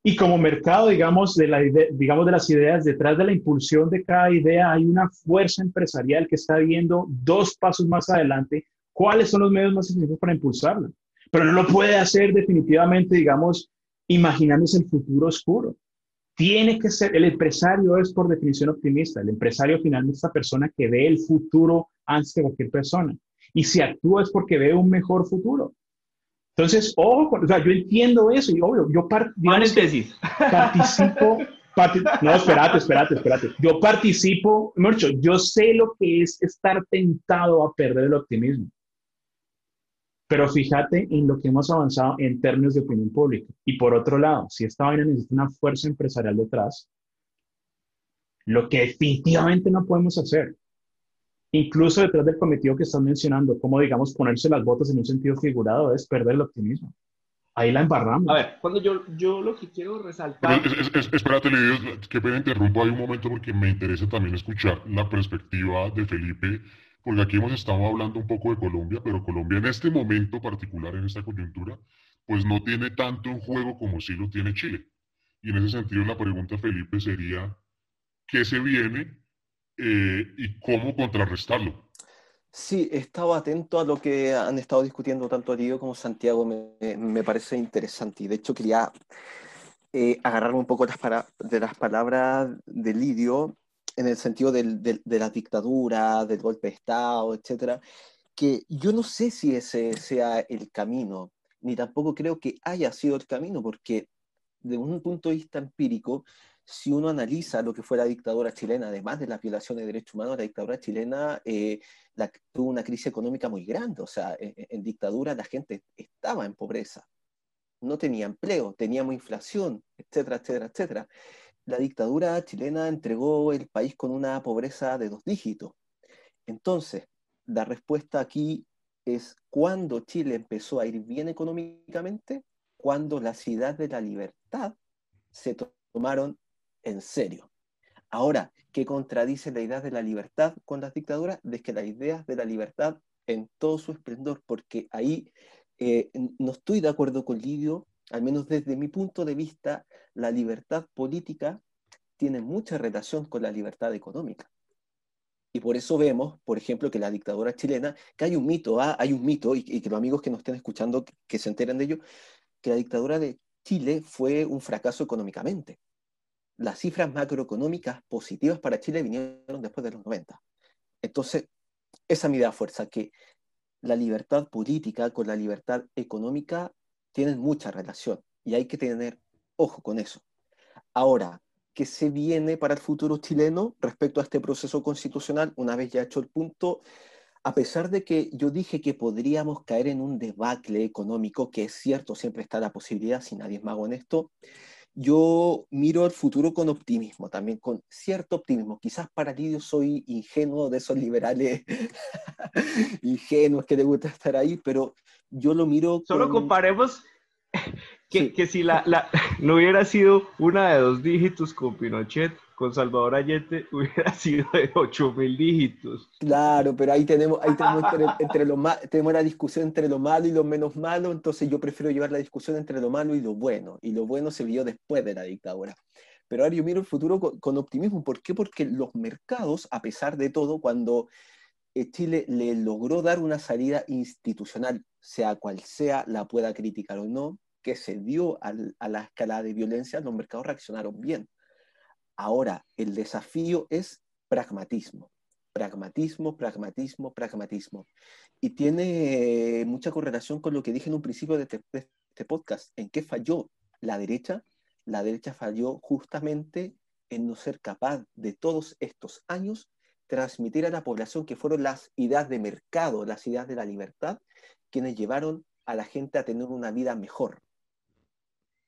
Y como mercado, digamos, de, las ideas, detrás de la impulsión de cada idea hay una fuerza empresarial que está viendo dos pasos más adelante cuáles son los medios más eficientes para impulsarla. Pero no lo puede hacer definitivamente, digamos, imaginándose el futuro oscuro. Tiene que ser, el empresario es por definición optimista. El empresario finalmente es esta persona que ve el futuro antes que cualquier persona. Y si actúa es porque ve un mejor futuro. Entonces, ojo, o sea, yo entiendo eso y obvio, yo participo. no, espérate, espérate, espérate. Yo participo, mucho, yo sé lo que es estar tentado a perder el optimismo. Pero fíjate en lo que hemos avanzado en términos de opinión pública. Y por otro lado, si esta vaina necesita una fuerza empresarial detrás, lo que definitivamente no podemos hacer incluso detrás del cometido que están mencionando, como digamos ponerse las botas en un sentido figurado es perder el optimismo. Ahí la embarramos. A ver, cuando yo, yo lo que quiero resaltar... espérate, Lidia, que pena interrumpo ahí un momento porque me interesa también escuchar la perspectiva de Felipe, porque aquí hemos estado hablando un poco de Colombia, pero Colombia en este momento particular, en esta coyuntura, pues no tiene tanto en juego como sí lo tiene Chile. Y en ese sentido la pregunta, Felipe, sería, ¿qué se viene eh, y cómo contrarrestarlo? Sí, he estado atento a lo que han estado discutiendo tanto Lidio como Santiago, me, me parece interesante. Y de hecho quería eh, agarrarme un poco de las palabras de Lidio en el sentido del, del, de la dictadura, del golpe de Estado, etcétera, que yo no sé si ese sea el camino, ni tampoco creo que haya sido el camino, porque de un punto de vista empírico, si uno analiza lo que fue la dictadura chilena, además de las violaciones de derechos humanos, la dictadura chilena eh, tuvo una crisis económica muy grande. O sea, en, en, dictadura la gente estaba en pobreza, no tenía empleo, teníamos inflación, etcétera, etcétera, etcétera. La dictadura chilena entregó el país con una pobreza de dos dígitos. Entonces, la respuesta aquí es cuando Chile empezó a ir bien económicamente, cuando la ciudad de la libertad se tomaron en serio. Ahora, ¿qué contradice la idea de la libertad con las dictaduras? De que la idea de la libertad en todo su esplendor, porque ahí eh, no estoy de acuerdo con Lidio, al menos desde mi punto de vista, la libertad política tiene mucha relación con la libertad económica. Y por eso vemos, por ejemplo, que la dictadura chilena, que hay un mito, ¿ah? hay un mito, y, que los amigos que nos estén escuchando, que, se enteren de ello, que la dictadura de Chile fue un fracaso económicamente las cifras macroeconómicas positivas para Chile vinieron después de los 90. Entonces, esa me da fuerza, que la libertad política con la libertad económica tienen mucha relación y hay que tener ojo con eso. Ahora, ¿qué se viene para el futuro chileno respecto a este proceso constitucional? Una vez ya hecho el punto, a pesar de que yo dije que podríamos caer en un debacle económico, que es cierto, siempre está la posibilidad, si nadie es mago en esto, yo miro el futuro con optimismo, también con cierto optimismo. Quizás para Lidio soy ingenuo de esos liberales ingenuos que le gusta estar ahí, pero yo lo miro. Solo comparemos que, que si la, la, no hubiera sido una de dos dígitos con Pinochet, con Salvador Allende hubiera sido de 8.000 dígitos. Claro, pero ahí tenemos, ahí tenemos, entre, entre lo tenemos la discusión entre lo malo y lo menos malo, entonces yo prefiero llevar la discusión entre lo malo y lo bueno, y lo bueno se vio después de la dictadura. Pero ahora yo miro el futuro con, con optimismo. ¿Por qué? Porque los mercados, a pesar de todo, cuando Chile le logró dar una salida institucional, sea cual sea, la pueda criticar o no, que se dio a la escala de violencia, los mercados reaccionaron bien Ahora, el desafío es pragmatismo. Pragmatismo, pragmatismo, pragmatismo. Y tiene mucha correlación con lo que dije en un principio de este, de este podcast. ¿En qué falló la derecha? La derecha falló justamente en no ser capaz de todos estos años transmitir a la población que fueron las ideas de mercado, las ideas de la libertad, quienes llevaron a la gente a tener una vida mejor.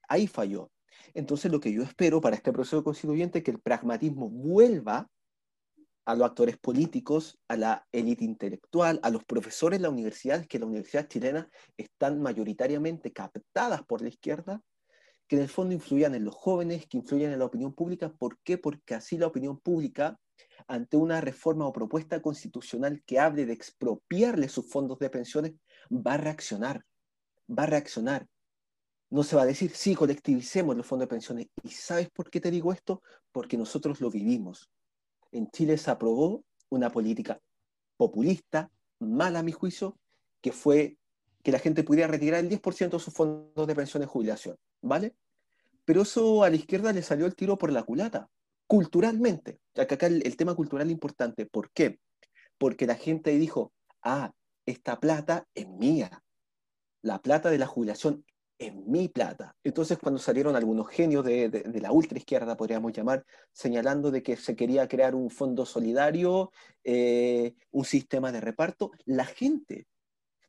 Ahí falló. Entonces, lo que yo espero para este proceso constituyente es que el pragmatismo vuelva a los actores políticos, a la élite intelectual, a los profesores de las universidades, que las universidades chilenas están mayoritariamente captadas por la izquierda, que en el fondo influyan en los jóvenes, que influyan en la opinión pública. ¿Por qué? Porque así la opinión pública, ante una reforma o propuesta constitucional que hable de expropiarle sus fondos de pensiones, va a reaccionar, va a reaccionar no se va a decir, sí, colectivicemos los fondos de pensiones. ¿Y sabes por qué te digo esto? Porque nosotros lo vivimos. En Chile se aprobó una política populista, mala a mi juicio, que fue que la gente pudiera retirar el 10% de sus fondos de pensión de jubilación, ¿vale? Pero eso a la izquierda le salió el tiro por la culata, culturalmente. Que acá el, tema cultural es importante. ¿Por qué? Porque la gente dijo, ah, esta plata es mía. La plata de la jubilación en mi plata. Entonces, cuando salieron algunos genios de, la ultraizquierda, podríamos llamar, señalando de que se quería crear un fondo solidario, eh, un sistema de reparto, la gente,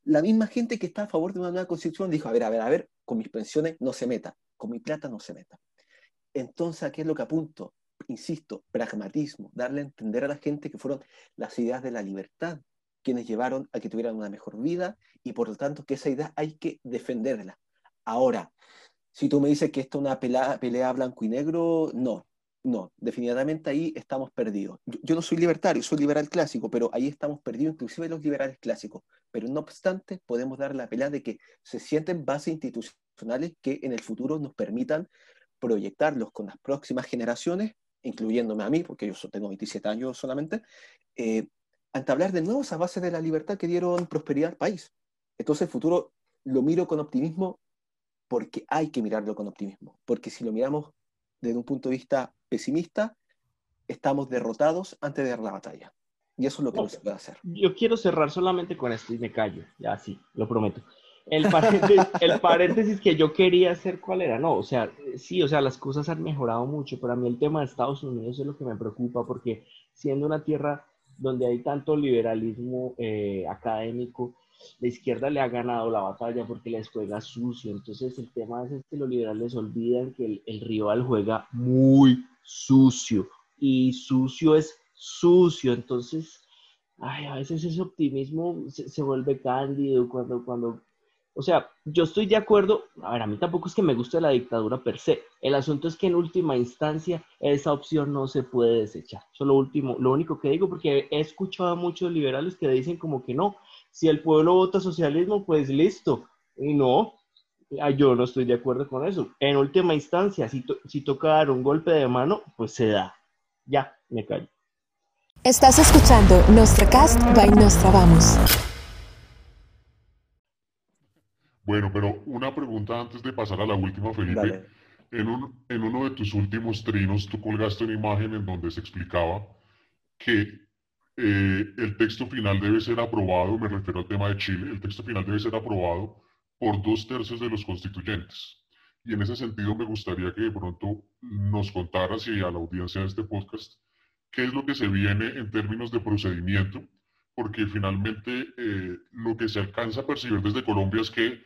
la misma gente que está a favor de una nueva constitución, dijo, a ver, a ver, a ver, con mis pensiones no se meta, con mi plata no se meta. Entonces, ¿a qué es lo que apunto? Insisto, pragmatismo, darle a entender a la gente que fueron las ideas de la libertad quienes llevaron a que tuvieran una mejor vida y por lo tanto que esa idea hay que defenderla. Ahora, si tú me dices que esto es una pelea, pelea blanco y negro, no, no, definitivamente ahí estamos perdidos. Yo, no soy libertario, soy liberal clásico, pero ahí estamos perdidos, inclusive los liberales clásicos. Pero no obstante, podemos dar la pelea de que se sienten bases institucionales que en el futuro nos permitan proyectarlos con las próximas generaciones, incluyéndome a mí, porque yo tengo 27 años solamente, eh, a entablar de nuevo esas bases de la libertad que dieron prosperidad al país. Entonces el futuro lo miro con optimismo porque hay que mirarlo con optimismo, porque si lo miramos desde un punto de vista pesimista, estamos derrotados antes de dar la batalla. Y eso es lo que no, se puede hacer. Yo quiero cerrar solamente con esto y me callo, ya sí, lo prometo. El paréntesis, que yo quería hacer, ¿cuál era? No, o sea, sí, o sea, las cosas han mejorado mucho, pero a mí el tema de Estados Unidos es lo que me preocupa, porque siendo una tierra donde hay tanto liberalismo eh, académico, la izquierda le ha ganado la batalla porque les juega sucio. Entonces el tema es que los liberales olvidan que el, rival juega muy sucio y sucio es sucio. Entonces, ay, a veces ese optimismo se, se vuelve cándido cuando, cuando o sea, yo estoy de acuerdo, a ver, a mí tampoco es que me guste la dictadura per se. El asunto es que en última instancia esa opción no se puede desechar. Eso es lo último, lo único que digo, porque he escuchado a muchos liberales que dicen como que no, si el pueblo vota socialismo, pues listo. Y no, yo no estoy de acuerdo con eso. En última instancia, si, si toca dar un golpe de mano, pues se da. Ya, me callo. Estás escuchando Cast by Nostra Vamos. Bueno, pero una pregunta antes de pasar a la última, Felipe. En, un, en, uno de tus últimos trinos, tú colgaste una imagen en donde se explicaba que eh, el texto final debe ser aprobado, me refiero al tema de Chile, el texto final debe ser aprobado por dos tercios de los constituyentes. Y en ese sentido me gustaría que de pronto nos contaras y a la audiencia de este podcast qué es lo que se viene en términos de procedimiento, porque finalmente eh, lo que se alcanza a percibir desde Colombia es que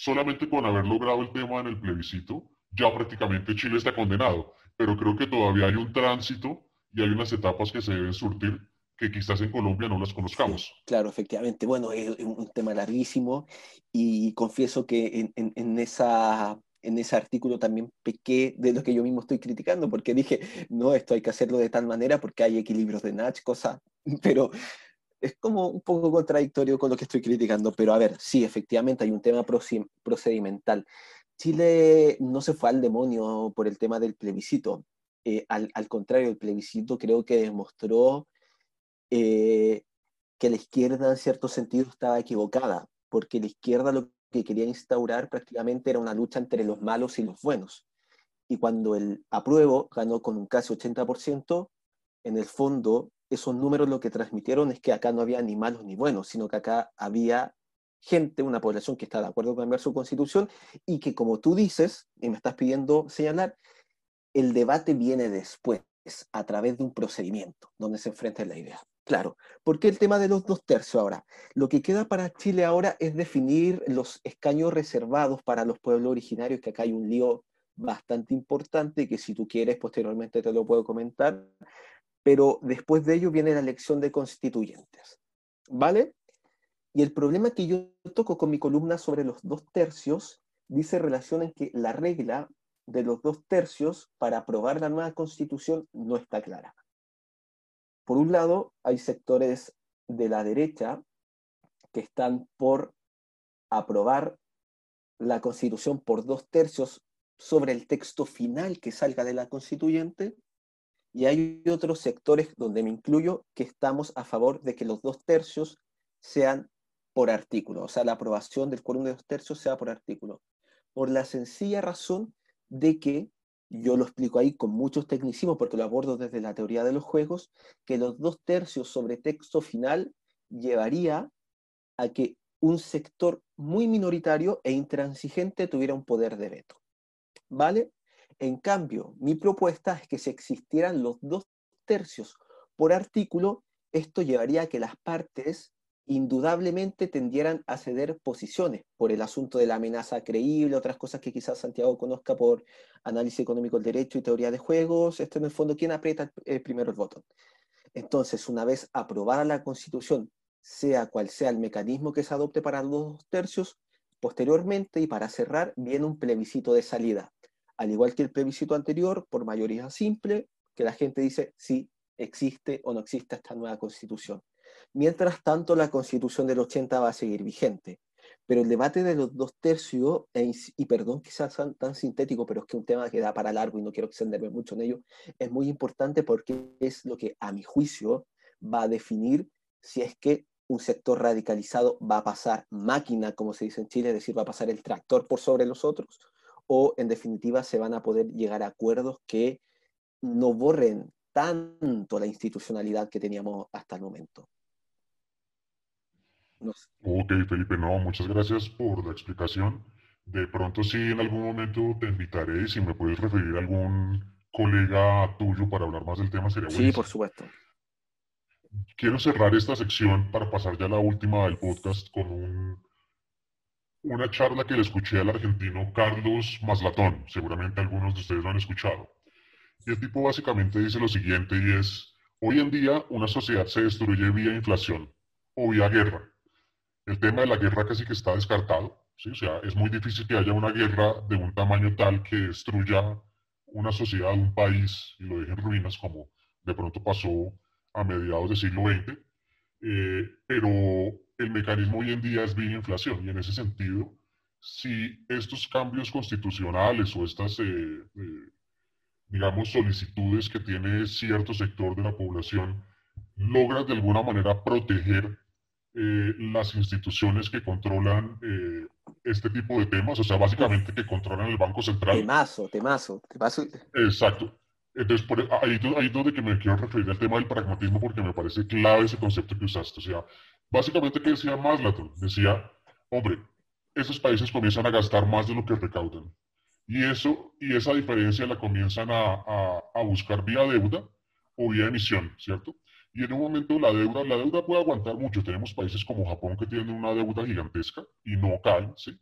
solamente con haber logrado el tema en el plebiscito, ya prácticamente Chile está condenado, pero creo que todavía hay un tránsito y hay unas etapas que se deben surtir que quizás en Colombia no las conozcamos. claro, efectivamente. Bueno, es un tema larguísimo y confieso que en, en, esa, en ese artículo también pequé de lo que yo mismo estoy criticando, porque dije, no, esto hay que hacerlo de tal manera porque hay equilibrios de Natch, cosas, pero es como un poco contradictorio con lo que estoy criticando, pero a ver, sí, efectivamente hay un tema procedimental. Chile no se fue al demonio por el tema del plebiscito. Eh, al, contrario, el plebiscito creo que demostró eh, que la izquierda en cierto sentido estaba equivocada, porque la izquierda lo que quería instaurar prácticamente era una lucha entre los malos y los buenos. Y cuando el apruebo ganó con un casi 80%, en el fondo esos números lo que transmitieron es que acá no había ni malos ni buenos, sino que acá había gente, una población que está de acuerdo con cambiar su constitución y que como tú dices, y me estás pidiendo señalar, el debate viene después, a través de un procedimiento donde se enfrenta la idea. Claro, porque el tema de los dos tercios ahora? Lo que queda para Chile ahora es definir los escaños reservados para los pueblos originarios, que acá hay un lío bastante importante que si tú quieres posteriormente te lo puedo comentar, pero después de ello viene la elección de constituyentes. ¿Vale? Y el problema que yo toco con mi columna sobre los dos tercios dice relación en que la regla de los dos tercios para aprobar la nueva constitución no está clara. Por un lado, hay sectores de la derecha que están por aprobar la constitución por dos tercios sobre el texto final que salga de la constituyente, y hay otros sectores donde me incluyo que estamos a favor de que los dos tercios sean por artículo, o sea, la aprobación del quórum de dos tercios sea por artículo, por la sencilla razón de que, yo lo explico ahí con muchos tecnicismos porque lo abordo desde la teoría de los juegos, que los dos tercios sobre texto final llevaría a que un sector muy minoritario e intransigente tuviera un poder de veto. ¿Vale? En cambio, mi propuesta es que si existieran los dos tercios por artículo, esto llevaría a que las partes indudablemente tendieran a ceder posiciones por el asunto de la amenaza creíble, otras cosas que quizás Santiago conozca por análisis económico del derecho y teoría de juegos. Esto en el fondo, ¿quién aprieta primero el botón? Entonces, una vez aprobada la constitución, sea cual sea el mecanismo que se adopte para los dos tercios, posteriormente y para cerrar, viene un plebiscito de salida. Al igual que el plebiscito anterior, por mayoría simple, que la gente dice si existe o no existe esta nueva constitución. Mientras tanto, la constitución del 80 va a seguir vigente. Pero el debate de los dos tercios, e y perdón que sea tan sintético, pero es que un tema que da para largo y no quiero extenderme mucho en ello, es muy importante porque es lo que, a mi juicio, va a definir si es que un sector radicalizado va a pasar máquina, como se dice en Chile, es decir, va a pasar el tractor por sobre los otros, o en definitiva se van a poder llegar a acuerdos que no borren tanto la institucionalidad que teníamos hasta el momento. Ok, Felipe, no, muchas gracias por la explicación. De pronto sí, en algún momento te invitaré y si me puedes referir a algún colega tuyo para hablar más del tema sería bueno. Sí, por supuesto. Quiero cerrar esta sección para pasar ya a la última del podcast con un, una charla que le escuché al argentino Carlos Maslatón. Seguramente algunos de ustedes lo han escuchado. Y el tipo básicamente dice lo siguiente y es, hoy en día una sociedad se destruye vía inflación o vía guerra. El tema de la guerra casi que está descartado. ¿sí? O sea, es muy difícil que haya una guerra de un tamaño tal que destruya una sociedad, un país y lo deje en ruinas como de pronto pasó a mediados del siglo XX, eh, pero el mecanismo hoy en día es bien inflación y en ese sentido, si estos cambios constitucionales o estas, eh, eh, digamos, solicitudes que tiene cierto sector de la población logran de alguna manera proteger las instituciones que controlan este tipo de temas, o sea, básicamente que controlan el Banco Central. Temazo, temazo, temazo. Exacto. Entonces, ahí, ahí es donde que me quiero referir al tema del pragmatismo porque me parece clave ese concepto que usaste. O sea, básicamente, ¿qué decía Maslatón? Decía, hombre, esos países comienzan a gastar más de lo que recaudan. Y, eso, y esa diferencia la comienzan a, a, a buscar vía deuda o vía emisión, ¿cierto? Y en un momento la deuda, la deuda puede aguantar mucho. Tenemos países como Japón que tienen una deuda gigantesca y no caen, ¿sí?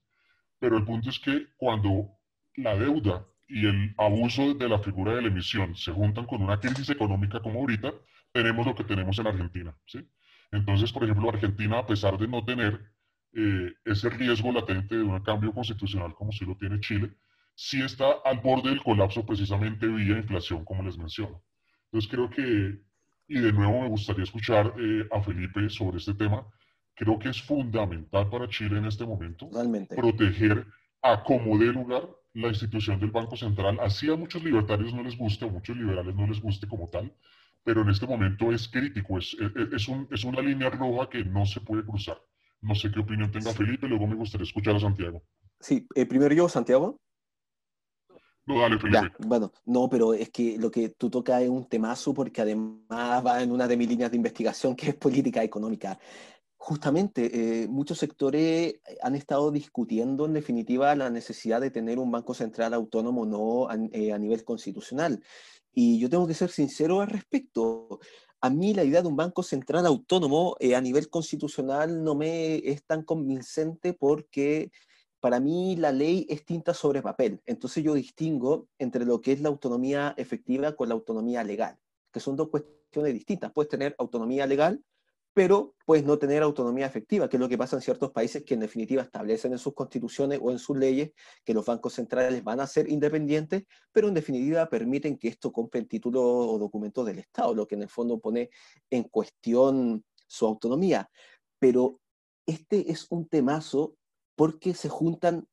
Pero el punto es que cuando la deuda y el abuso de la figura de la emisión se juntan con una crisis económica como ahorita, tenemos lo que tenemos en Argentina. ¿sí? Entonces, por ejemplo, Argentina, a pesar de no tener eh, ese riesgo latente de un cambio constitucional como sí lo tiene Chile, sí está al borde del colapso precisamente vía inflación, como les menciono. Entonces, creo que, y de nuevo me gustaría escuchar eh, a Felipe sobre este tema, creo que es fundamental para Chile en este momento proteger a como dé lugar la institución del Banco Central, así a muchos libertarios no les guste, a muchos liberales no les guste como tal, pero en este momento es crítico, es, es, un, es una línea roja que no se puede cruzar. No sé qué opinión tenga Felipe, luego me gustaría escuchar a Santiago. Sí, eh, primero yo, Santiago. No, dale, Felipe. bueno, no, pero es que lo que tú tocas es un temazo porque además va en una de mis líneas de investigación que es política económica. Justamente, eh, muchos sectores han estado discutiendo en definitiva la necesidad de tener un banco central autónomo no a, eh, a nivel constitucional. Y yo tengo que ser sincero al respecto. A mí la idea de un banco central autónomo eh, a nivel constitucional no me es tan convincente porque para mí la ley es tinta sobre papel. Entonces yo distingo entre lo que es la autonomía efectiva con la autonomía legal, que son dos cuestiones distintas. Puedes tener autonomía legal pero pues no tener autonomía efectiva, que es lo que pasa en ciertos países que en definitiva establecen en sus constituciones o en sus leyes que los bancos centrales van a ser independientes, pero en definitiva permiten que esto compre el título o documento del Estado, lo que en el fondo pone en cuestión su autonomía. Pero este es un temazo porque se juntan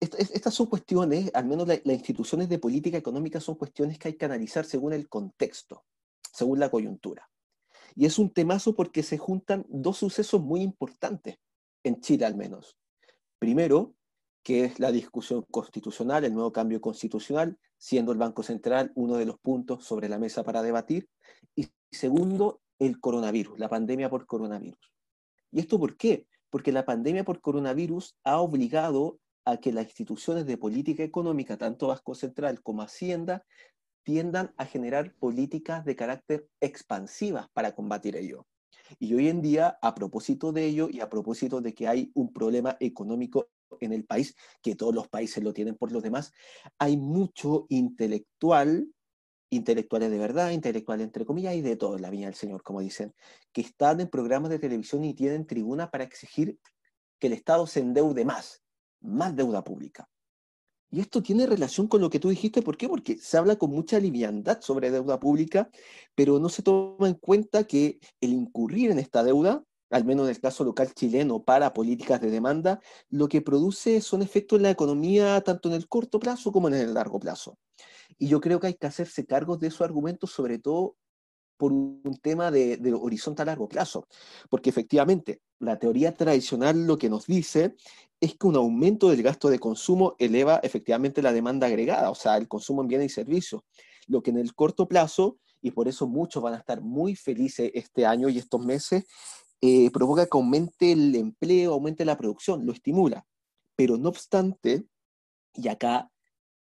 estas son cuestiones, al menos las instituciones de política económica son cuestiones que hay que analizar según el contexto, según la coyuntura. Y es un temazo porque se juntan dos sucesos muy importantes, en Chile al menos. Primero, que es la discusión constitucional, el nuevo cambio constitucional, siendo el Banco Central uno de los puntos sobre la mesa para debatir. Y segundo, el coronavirus, la pandemia por coronavirus. ¿Y esto por qué? Porque la pandemia por coronavirus ha obligado a que las instituciones de política económica, tanto Banco Central como Hacienda, tiendan a generar políticas de carácter expansivas para combatir ello. Y hoy en día, a propósito de ello y a propósito de que hay un problema económico en el país, que todos los países lo tienen por los demás, hay mucho intelectual, intelectuales de verdad, intelectuales entre comillas, y de todo la viña del Señor, como dicen, que están en programas de televisión y tienen tribuna para exigir que el Estado se endeude más, más deuda pública. Y esto tiene relación con lo que tú dijiste, ¿por qué? Porque se habla con mucha liviandad sobre deuda pública, pero no se toma en cuenta que el incurrir en esta deuda, al menos en el caso local chileno, para políticas de demanda, lo que produce son efectos en la economía tanto en el corto plazo como en el largo plazo. Y yo creo que hay que hacerse cargo de esos argumentos, sobre todo por un tema de, horizonte a largo plazo, porque efectivamente la teoría tradicional lo que nos dice es que un aumento del gasto de consumo eleva efectivamente la demanda agregada, o sea, el consumo en bienes y servicios, lo que en el corto plazo, y por eso muchos van a estar muy felices este año y estos meses, eh, provoca que aumente el empleo, aumente la producción, lo estimula. Pero no obstante, y acá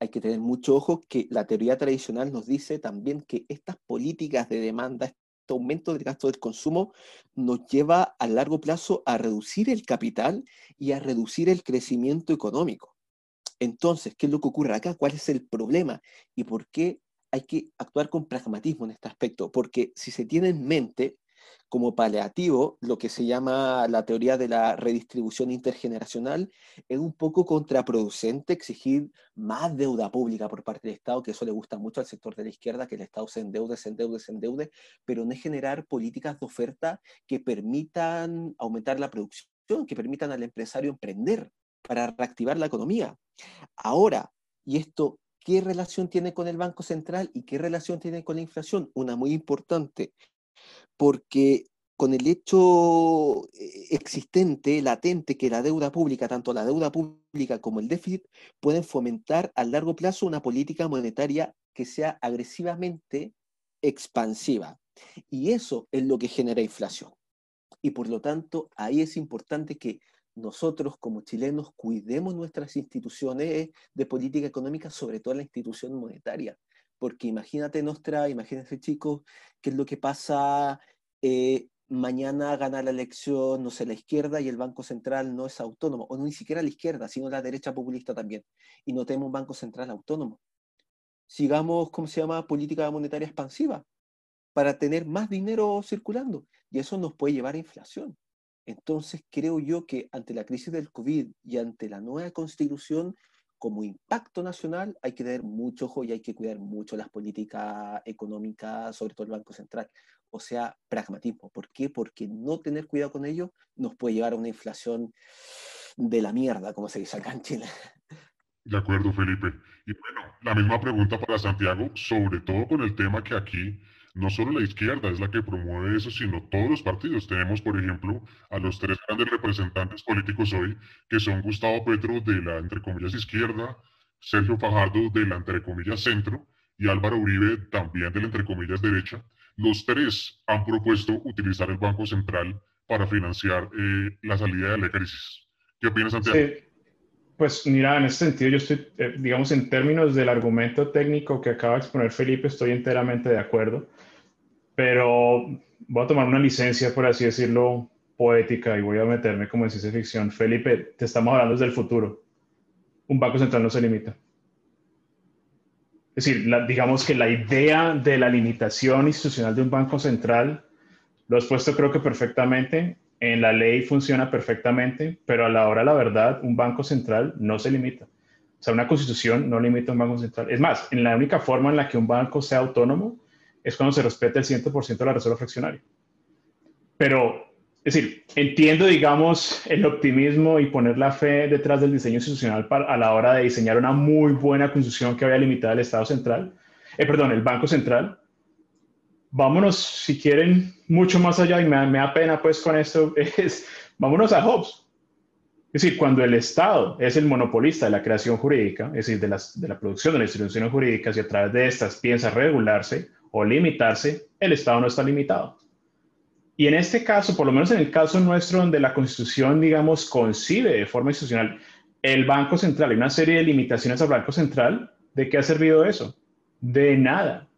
hay que tener mucho ojo, que la teoría tradicional nos dice también que estas políticas de demanda, este aumento del gasto del consumo nos lleva a largo plazo a reducir el capital y a reducir el crecimiento económico. Entonces, ¿qué es lo que ocurre acá? ¿Cuál es el problema? ¿Y por qué hay que actuar con pragmatismo en este aspecto? Porque si se tiene en mente como paliativo, lo que se llama la teoría de la redistribución intergeneracional, es un poco contraproducente exigir más deuda pública por parte del Estado, que eso le gusta mucho al sector de la izquierda, que el Estado se endeude, se endeude, se endeude, pero no es generar políticas de oferta que permitan aumentar la producción, que permitan al empresario emprender para reactivar la economía. Ahora, y esto ¿Qué relación tiene con el Banco Central y qué relación tiene con la inflación? Una muy importante porque con el hecho eh, existente, latente, que la deuda pública, tanto la deuda pública como el déficit, pueden fomentar a largo plazo una política monetaria que sea agresivamente expansiva. Y eso es lo que genera inflación. Y por lo tanto, ahí es importante que nosotros como chilenos cuidemos nuestras instituciones de política económica, sobre todo la institución monetaria, porque imagínate, Nostra, imagínense chicos, qué es lo que pasa eh, mañana gana la elección, no sé, la izquierda y el Banco Central no es autónomo, o no ni siquiera la izquierda, sino la derecha populista también, y no tenemos un Banco Central autónomo. Sigamos, ¿cómo se llama?, política monetaria expansiva, para tener más dinero circulando, y eso nos puede llevar a inflación. Entonces, creo yo que ante la crisis del COVID y ante la nueva constitución, como impacto nacional hay que tener mucho ojo y hay que cuidar mucho las políticas económicas, sobre todo el Banco Central. O sea, pragmatismo. ¿Por qué? Porque no tener cuidado con ello nos puede llevar a una inflación de la mierda, como se dice acá en Chile. De acuerdo, Felipe. Y bueno, la misma pregunta para Santiago, sobre todo con el tema que aquí no solo la izquierda es la que promueve eso, sino todos los partidos. Tenemos, por ejemplo, a los tres grandes representantes políticos hoy, que son Gustavo Petro de la, entre comillas, izquierda, Sergio Fajardo de la, entre comillas, centro, y Álvaro Uribe también de la, entre comillas, derecha. Los tres han propuesto utilizar el Banco Central para financiar eh, la salida de la crisis. ¿Qué opinas, Santiago? Sí. Pues mira, en ese sentido yo estoy, eh, digamos, en términos del argumento técnico que acaba de exponer Felipe, estoy enteramente de acuerdo, pero voy a tomar una licencia, por así decirlo, poética y voy a meterme como en ciencia ficción. Felipe, te estamos hablando desde el futuro. Un banco central no se limita. Es decir, digamos que la idea de la limitación institucional de un banco central lo has puesto creo que perfectamente en la ley funciona perfectamente, pero a la hora la verdad, un banco central no se limita. O sea, una constitución no limita un banco central. Es más, en la única forma en la que un banco sea autónomo es cuando se respeta el 100% de la reserva fraccionaria. Pero, es decir, entiendo, digamos, el optimismo y poner la fe detrás del diseño institucional para, a la hora de diseñar una muy buena constitución que vaya limitada al Estado central, eh, perdón, el Banco Central, vámonos, si quieren, mucho más allá, y me, da pena pues con esto, es, vámonos a Hobbes. Es decir, cuando el Estado es el monopolista de la creación jurídica, es decir, de, las, de la producción de las instituciones jurídicas y a través de estas piensa regularse o limitarse, el Estado no está limitado. Y en este caso, por lo menos en el caso nuestro, donde la Constitución, digamos, concibe de forma institucional el Banco Central, hay una serie de limitaciones al Banco Central, ¿de qué ha servido eso? De nada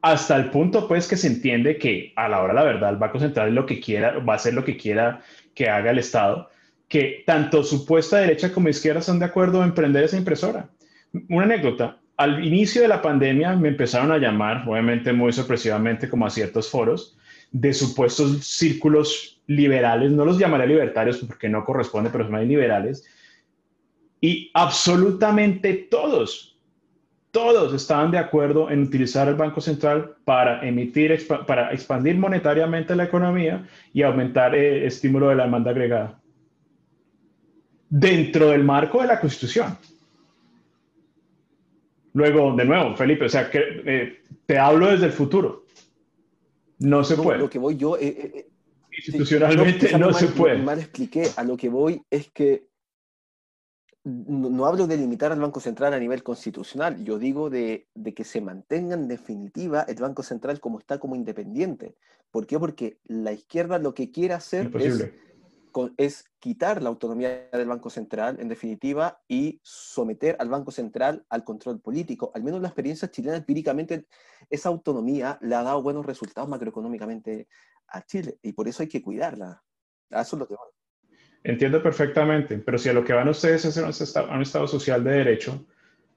hasta el punto pues que se entiende que a la hora la verdad el Banco Central lo que quiera, va a hacer lo que quiera que haga el Estado, que tanto supuesta derecha como izquierda están de acuerdo en prender esa impresora. Una anécdota, al inicio de la pandemia me empezaron a llamar, obviamente muy sorpresivamente como a ciertos foros, de supuestos círculos liberales, no los llamaré libertarios porque no corresponde, pero son liberales, y absolutamente todos todos estaban de acuerdo en utilizar el Banco Central para emitir, para expandir monetariamente la economía y aumentar el estímulo de la demanda agregada. Dentro del marco de la Constitución. Luego, de nuevo, Felipe, o sea, que eh, te hablo desde el futuro. No se puede. Lo que voy yo. Eh, eh, Institucionalmente no, se puede. Mal expliqué. A lo que voy es que no, hablo de limitar al Banco Central a nivel constitucional, yo digo de, que se mantenga en definitiva el Banco Central como está como independiente. ¿Por qué? Porque la izquierda lo que quiere hacer es, es, quitar la autonomía del Banco Central, en definitiva, y someter al Banco Central al control político. Al menos la experiencia chilena empíricamente, esa autonomía le ha dado buenos resultados macroeconómicamente a Chile, y por eso hay que cuidarla. eso es lo que Entiendo perfectamente, pero si a lo que van ustedes es a un estado social de derecho,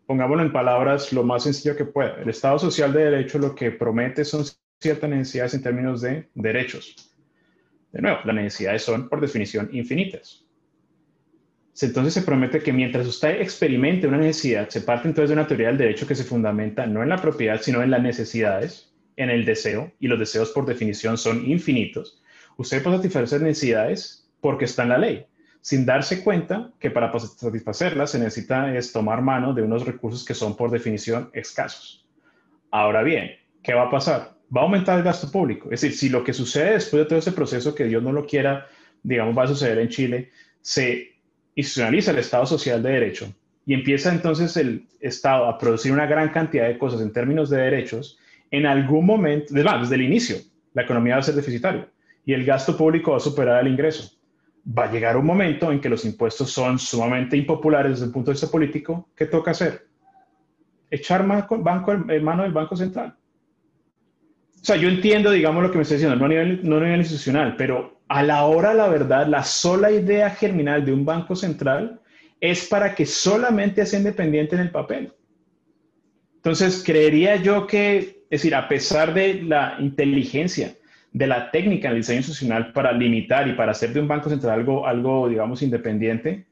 pongámoslo en palabras lo más sencillo que pueda. El Estado social de derecho lo que promete son ciertas necesidades en términos de derechos. De nuevo, las necesidades son por definición infinitas. Entonces se promete que mientras usted experimente una necesidad, se parte entonces de una teoría del derecho que se fundamenta no en la propiedad, sino en las necesidades, en el deseo, y los deseos por definición son infinitos. Usted puede satisfacer necesidades porque está en la ley, sin darse cuenta que para satisfacerla se necesita es tomar mano de unos recursos que son por definición escasos. Ahora bien, ¿qué va a pasar? Va a aumentar el gasto público. Es decir, si lo que sucede después de todo ese proceso, que Dios no lo quiera, digamos, va a suceder en Chile, se institucionaliza el Estado social de derecho y empieza entonces el Estado a producir una gran cantidad de cosas en términos de derechos, en algún momento, desde el inicio, la economía va a ser deficitaria y el gasto público va a superar el ingreso va a llegar un momento en que los impuestos son sumamente impopulares desde el punto de vista político. ¿Qué toca hacer? Echar banco, en mano del Banco Central. O sea, yo entiendo, digamos, lo que me está diciendo, no a, nivel, no a nivel institucional, pero a la hora, la verdad, la sola idea germinal de un banco central es para que solamente sea independiente en el papel. Entonces, creería yo que, es decir, a pesar de la inteligencia de la técnica en el diseño institucional para limitar y para hacer de un banco central algo, algo, digamos, independiente,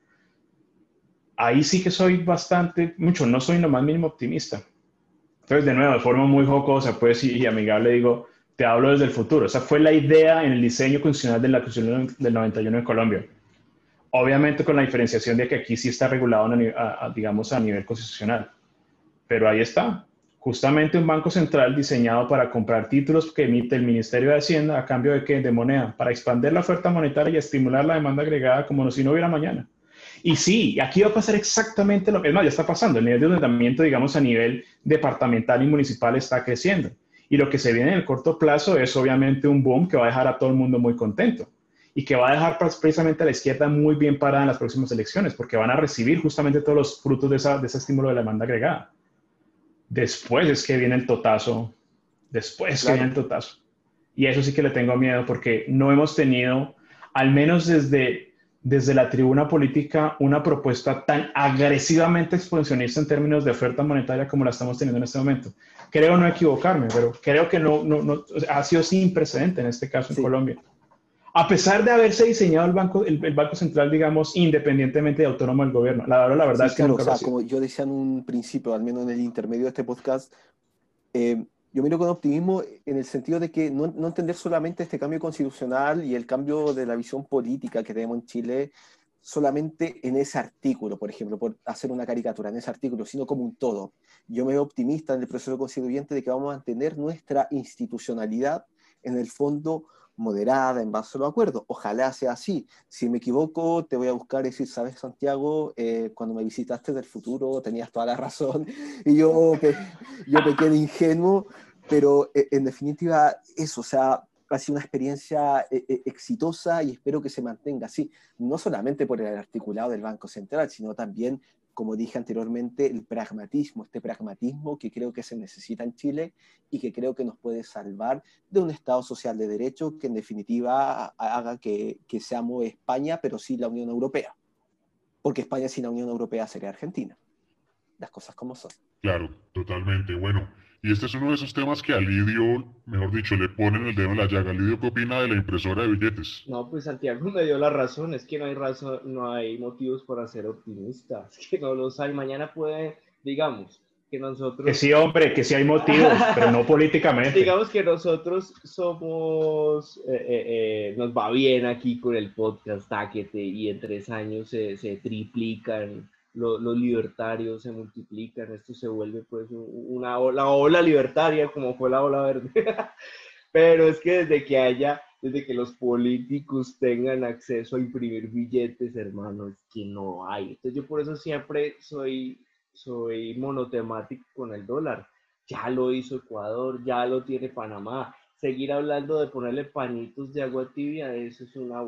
ahí sí que soy bastante, mucho, no soy nomás mínimo optimista. Entonces, de nuevo, de forma muy jocosa, pues, y, amigable, digo, te hablo desde el futuro. Esa fue la idea en el diseño constitucional de la Constitución del 91 en Colombia. Obviamente con la diferenciación de que aquí sí está regulado, digamos, a nivel constitucional. Pero ahí está justamente un banco central diseñado para comprar títulos que emite el Ministerio de Hacienda a cambio de qué? De moneda, para expandir la oferta monetaria y estimular la demanda agregada como si no hubiera mañana. Y sí, aquí va a pasar exactamente lo que ya está pasando. El nivel de endeudamiento, digamos, a nivel departamental y municipal está creciendo. Y lo que se viene en el corto plazo es obviamente un boom que va a dejar a todo el mundo muy contento y que va a dejar precisamente a la izquierda muy bien parada en las próximas elecciones, porque van a recibir justamente todos los frutos de, de ese estímulo de la demanda agregada. Después es que viene el totazo, después que viene el totazo. Y eso sí que le tengo miedo porque no hemos tenido, al menos desde, desde la tribuna política, una propuesta tan agresivamente expansionista en términos de oferta monetaria como la estamos teniendo en este momento. Creo no equivocarme, pero creo que no, no, no ha sido sin precedente en este caso en Colombia a pesar de haberse diseñado el Banco, el, Banco Central, digamos, independientemente de autónomo del gobierno. La, la verdad es que claro, o sea, como yo decía en un principio, al menos en el intermedio de este podcast, eh, yo miro con optimismo en el sentido de que no, no, entender solamente este cambio constitucional y el cambio de la visión política que tenemos en Chile solamente en ese artículo, por ejemplo, por hacer una caricatura en ese artículo, sino como un todo. Yo me veo optimista en el proceso constituyente de que vamos a mantener nuestra institucionalidad en el fondo moderada en base a los acuerdos. Ojalá sea así. Si me equivoco, te voy a buscar y decir, sabes, Santiago, eh, cuando me visitaste del futuro tenías toda la razón y yo, yo pequé ingenuo, pero eh, en definitiva eso, o sea, ha sido una experiencia eh, exitosa y espero que se mantenga así, no solamente por el articulado del Banco Central, sino también como dije anteriormente, el pragmatismo, este pragmatismo que creo que se necesita en Chile y que creo que nos puede salvar de un Estado social de derecho que en definitiva haga que, que seamos España, pero sí la Unión Europea. Porque España sin la Unión Europea sería Argentina. Las cosas como son. Claro, totalmente. Bueno, y este es uno de esos temas que a Lidio, mejor dicho, le ponen el dedo en la llaga. Lidio, ¿qué opina de la impresora de billetes? No, pues Santiago me dio la razón. Es que no hay razón, no hay motivos para ser optimista. Es que no los hay. Mañana puede, digamos, que nosotros... Que sí, hombre, que sí hay motivos, pero no políticamente. Digamos que nosotros somos, eh, eh, eh, nos va bien aquí con el podcast Taquete y en tres años se, se triplican los, libertarios se multiplican, esto se vuelve pues una ola, ola libertaria como fue la ola verde. Pero es que desde que haya, desde que los políticos tengan acceso a imprimir billetes, hermano, es que no hay. Entonces yo por eso siempre soy, soy monotemático con el dólar. Ya lo hizo Ecuador, ya lo tiene Panamá. Seguir hablando de ponerle pañitos de agua tibia, eso es una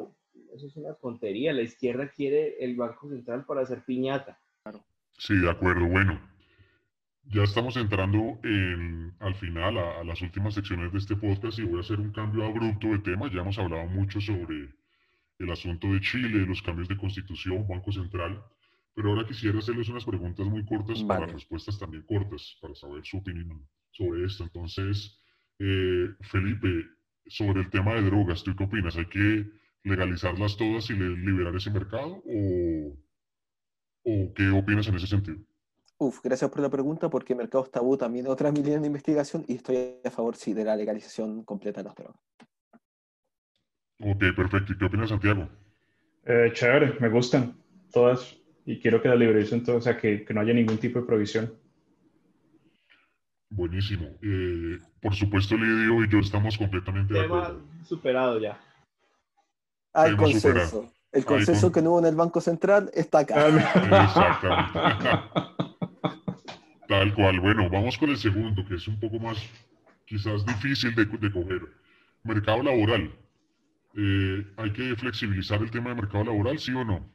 eso es una tontería. La izquierda quiere el Banco Central para hacer piñata. Sí, de acuerdo. Bueno, ya estamos entrando en, al final, a, las últimas secciones de este podcast y voy a hacer un cambio abrupto de tema. Ya hemos hablado mucho sobre el asunto de Chile, los cambios de constitución, Banco Central, pero ahora quisiera hacerles unas preguntas muy cortas para respuestas también cortas, para saber su opinión sobre esto. Entonces, eh, Felipe, sobre el tema de drogas, ¿tú qué opinas? ¿Hay que legalizarlas todas y liberar ese mercado? ¿O, o qué opinas en ese sentido? Uf, gracias por la pregunta, porque Mercado Tabú también es otra mi de investigación y estoy a favor, sí, de la legalización completa de las drogas. Ok, perfecto. ¿Y qué opinas, Santiago? Eh, chévere, me gustan todas y quiero que la libericen todas, o sea, que, que, no haya ningún tipo de provisión. Buenísimo. Eh, por supuesto, Lidio y yo estamos completamente de acuerdo. superado ya. Hay consenso. El consenso que no hubo en el Banco Central está acá. Exactamente. Tal cual. Bueno, vamos con el segundo, que es un poco más quizás difícil de, de coger. Mercado laboral. Eh, ¿Hay que flexibilizar el tema de mercado laboral, sí o no?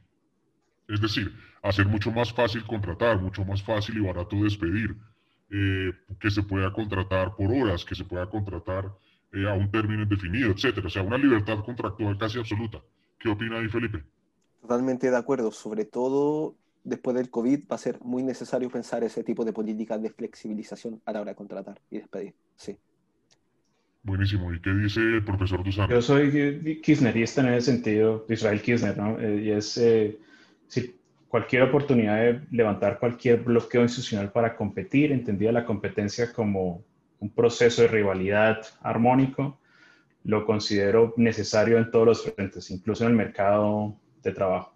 Es decir, hacer mucho más fácil contratar, mucho más fácil y barato despedir, eh, que se pueda contratar por horas, que se pueda contratar eh, a un término indefinido, etcétera. O sea, una libertad contractual casi absoluta. ¿Qué opina ahí, Felipe? Totalmente de acuerdo. Sobre todo después del COVID va a ser muy necesario pensar ese tipo de políticas de flexibilización a la hora de contratar y despedir. Sí. Buenísimo. ¿Y qué dice el profesor Duzano? Yo soy kirchnerista en ese sentido, Israel Kirchner, ¿no? Eh, y es eh, cualquier oportunidad de levantar cualquier bloqueo institucional para competir, entendía la competencia como un proceso de rivalidad armónico, lo considero necesario en todos los frentes, incluso en el mercado de trabajo.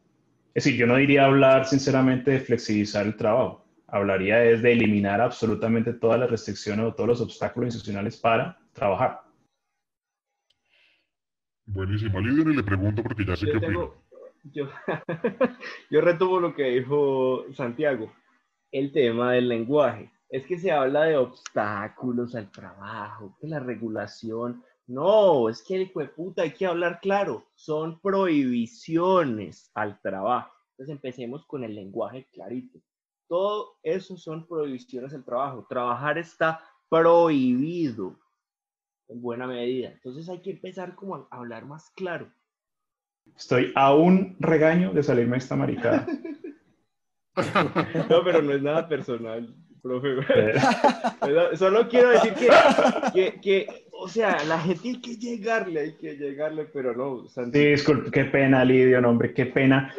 Es decir, yo no diría hablar sinceramente de flexibilizar el trabajo, hablaría de eliminar absolutamente todas las restricciones o todos los obstáculos institucionales para trabajar. Buenísimo. A y le pregunto porque ya sé qué opina. Yo, yo retomo lo que dijo Santiago, el tema del lenguaje es que se habla de obstáculos al trabajo, que la regulación. No, es que el puta hay que hablar claro. Son prohibiciones al trabajo. Entonces empecemos con el lenguaje clarito. Todo eso son prohibiciones al trabajo. Trabajar está prohibido en buena medida. Entonces hay que empezar como a hablar más claro. Estoy a un regaño de salirme esta maricada. no, pero no es nada personal profe. Solo quiero decir que, que, o sea, la gente hay que llegarle, hay que llegarle, pero no. Sí, disculpe, qué pena, Lidio, hombre, qué pena.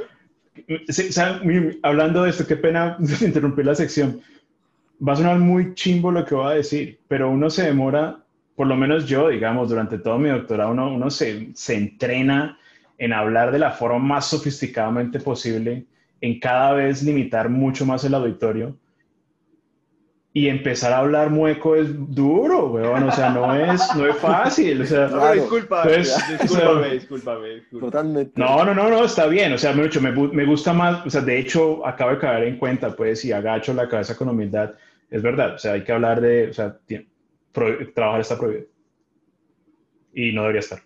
hablando de esto, qué pena interrumpir la sección. Va a sonar muy chimbo lo que voy a decir, pero uno se demora, por lo menos yo, digamos, durante todo mi doctorado, uno, uno se, se entrena en hablar de la forma más sofisticadamente posible, en cada vez limitar mucho más el auditorio y empezar a hablar mueco es duro, weón, o sea, no es, no es fácil, o sea, no, disculpa, discúlpame, discúlpame, Totalmente. No, no, no, no, está bien, o sea, mucho, me, me, gusta más, o sea, de hecho, acabo de caer en cuenta, pues, si agacho la cabeza con humildad, es verdad, o sea, hay que hablar de, o sea, trabajar está prohibido. Y no debería estar.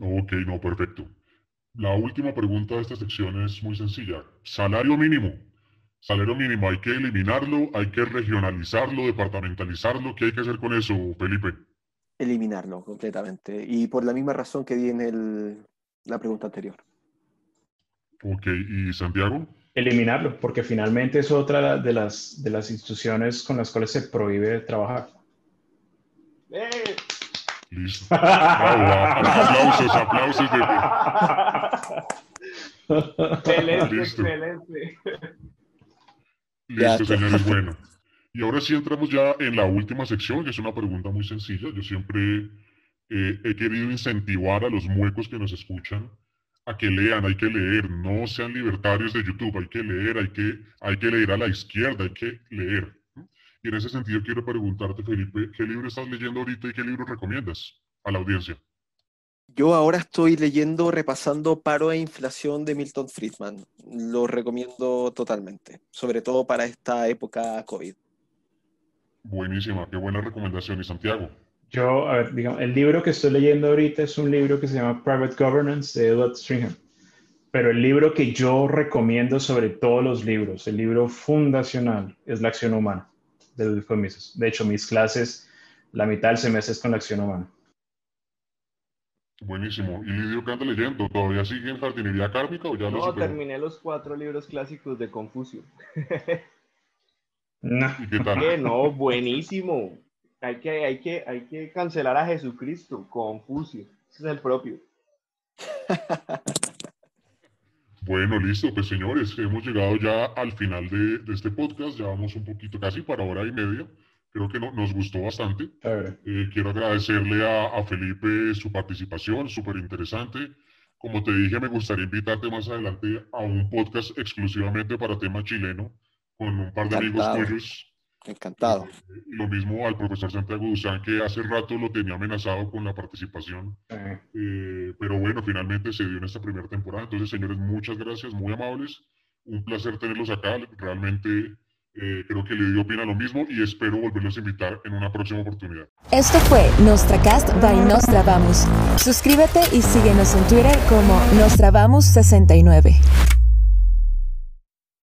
Ok, no, perfecto. La última pregunta de esta sección es muy sencilla. Salario mínimo. Salario mínimo, ¿hay que eliminarlo? ¿Hay que regionalizarlo, departamentalizarlo? ¿Qué hay que hacer con eso, Felipe? Eliminarlo completamente. Y por la misma razón que di en el, la pregunta anterior. Ok, ¿y Santiago? Eliminarlo, porque finalmente es otra de las, de las instituciones con las cuales se prohíbe trabajar. ¡Eh! Listo. Bravo, aplausos, aplausos. De... Excelente, Listo. excelente. Listo, Ya. señores, bueno. Y ahora sí entramos ya en la última sección, que es una pregunta muy sencilla. Yo siempre eh, he querido incentivar a los muecos que nos escuchan a que lean, hay que leer, no sean libertarios de YouTube, hay que leer, hay que, hay que leer a la izquierda, hay que leer. Y en ese sentido quiero preguntarte, Felipe, ¿qué libro estás leyendo ahorita y qué libro recomiendas a la audiencia? Yo ahora estoy leyendo, repasando Paro e Inflación de Milton Friedman. Lo recomiendo totalmente, sobre todo para esta época COVID. Buenísima, qué buena recomendación. ¿Y Santiago? Yo, a ver, digamos, el libro que estoy leyendo ahorita es un libro que se llama Private Governance de Edward Stringham. Pero el libro que yo recomiendo sobre todos los libros, el libro fundacional, es La acción humana de Ludwig von Mises. De hecho, mis clases, la mitad del semestre es con la acción humana. Buenísimo. ¿Y Lidio qué anda leyendo? ¿Todavía sigue en jardinería kármica o ya lo No, superó? terminé los cuatro libros clásicos de Confucio. No. ¿Y qué tal? Que no, buenísimo. Hay que, hay, que, hay que cancelar a Jesucristo, Confucio. Ese es el propio. Bueno, listo, pues señores, hemos llegado ya al final de, de este podcast, ya vamos un poquito casi para hora y media, creo que no- nos gustó bastante. Eh, quiero agradecerle a, a Felipe su participación, súper interesante. Como te dije, me gustaría invitarte más adelante a un podcast exclusivamente para tema chileno, con un par de amigos Encantado. tuyos. Encantado. Eh, Lo mismo al profesor Santiago Duzán, que hace rato lo tenía amenazado con la participación. Eh, pero bueno, finalmente se dio en esta primera temporada. Entonces, señores, muchas gracias, muy amables. Un placer tenerlos acá. Realmente eh, creo que Lidio opina lo mismo y espero volverlos a invitar en una próxima oportunidad. Esto fue Nostracast by Nostradamus. Suscríbete y síguenos en Twitter como Nostradamus69.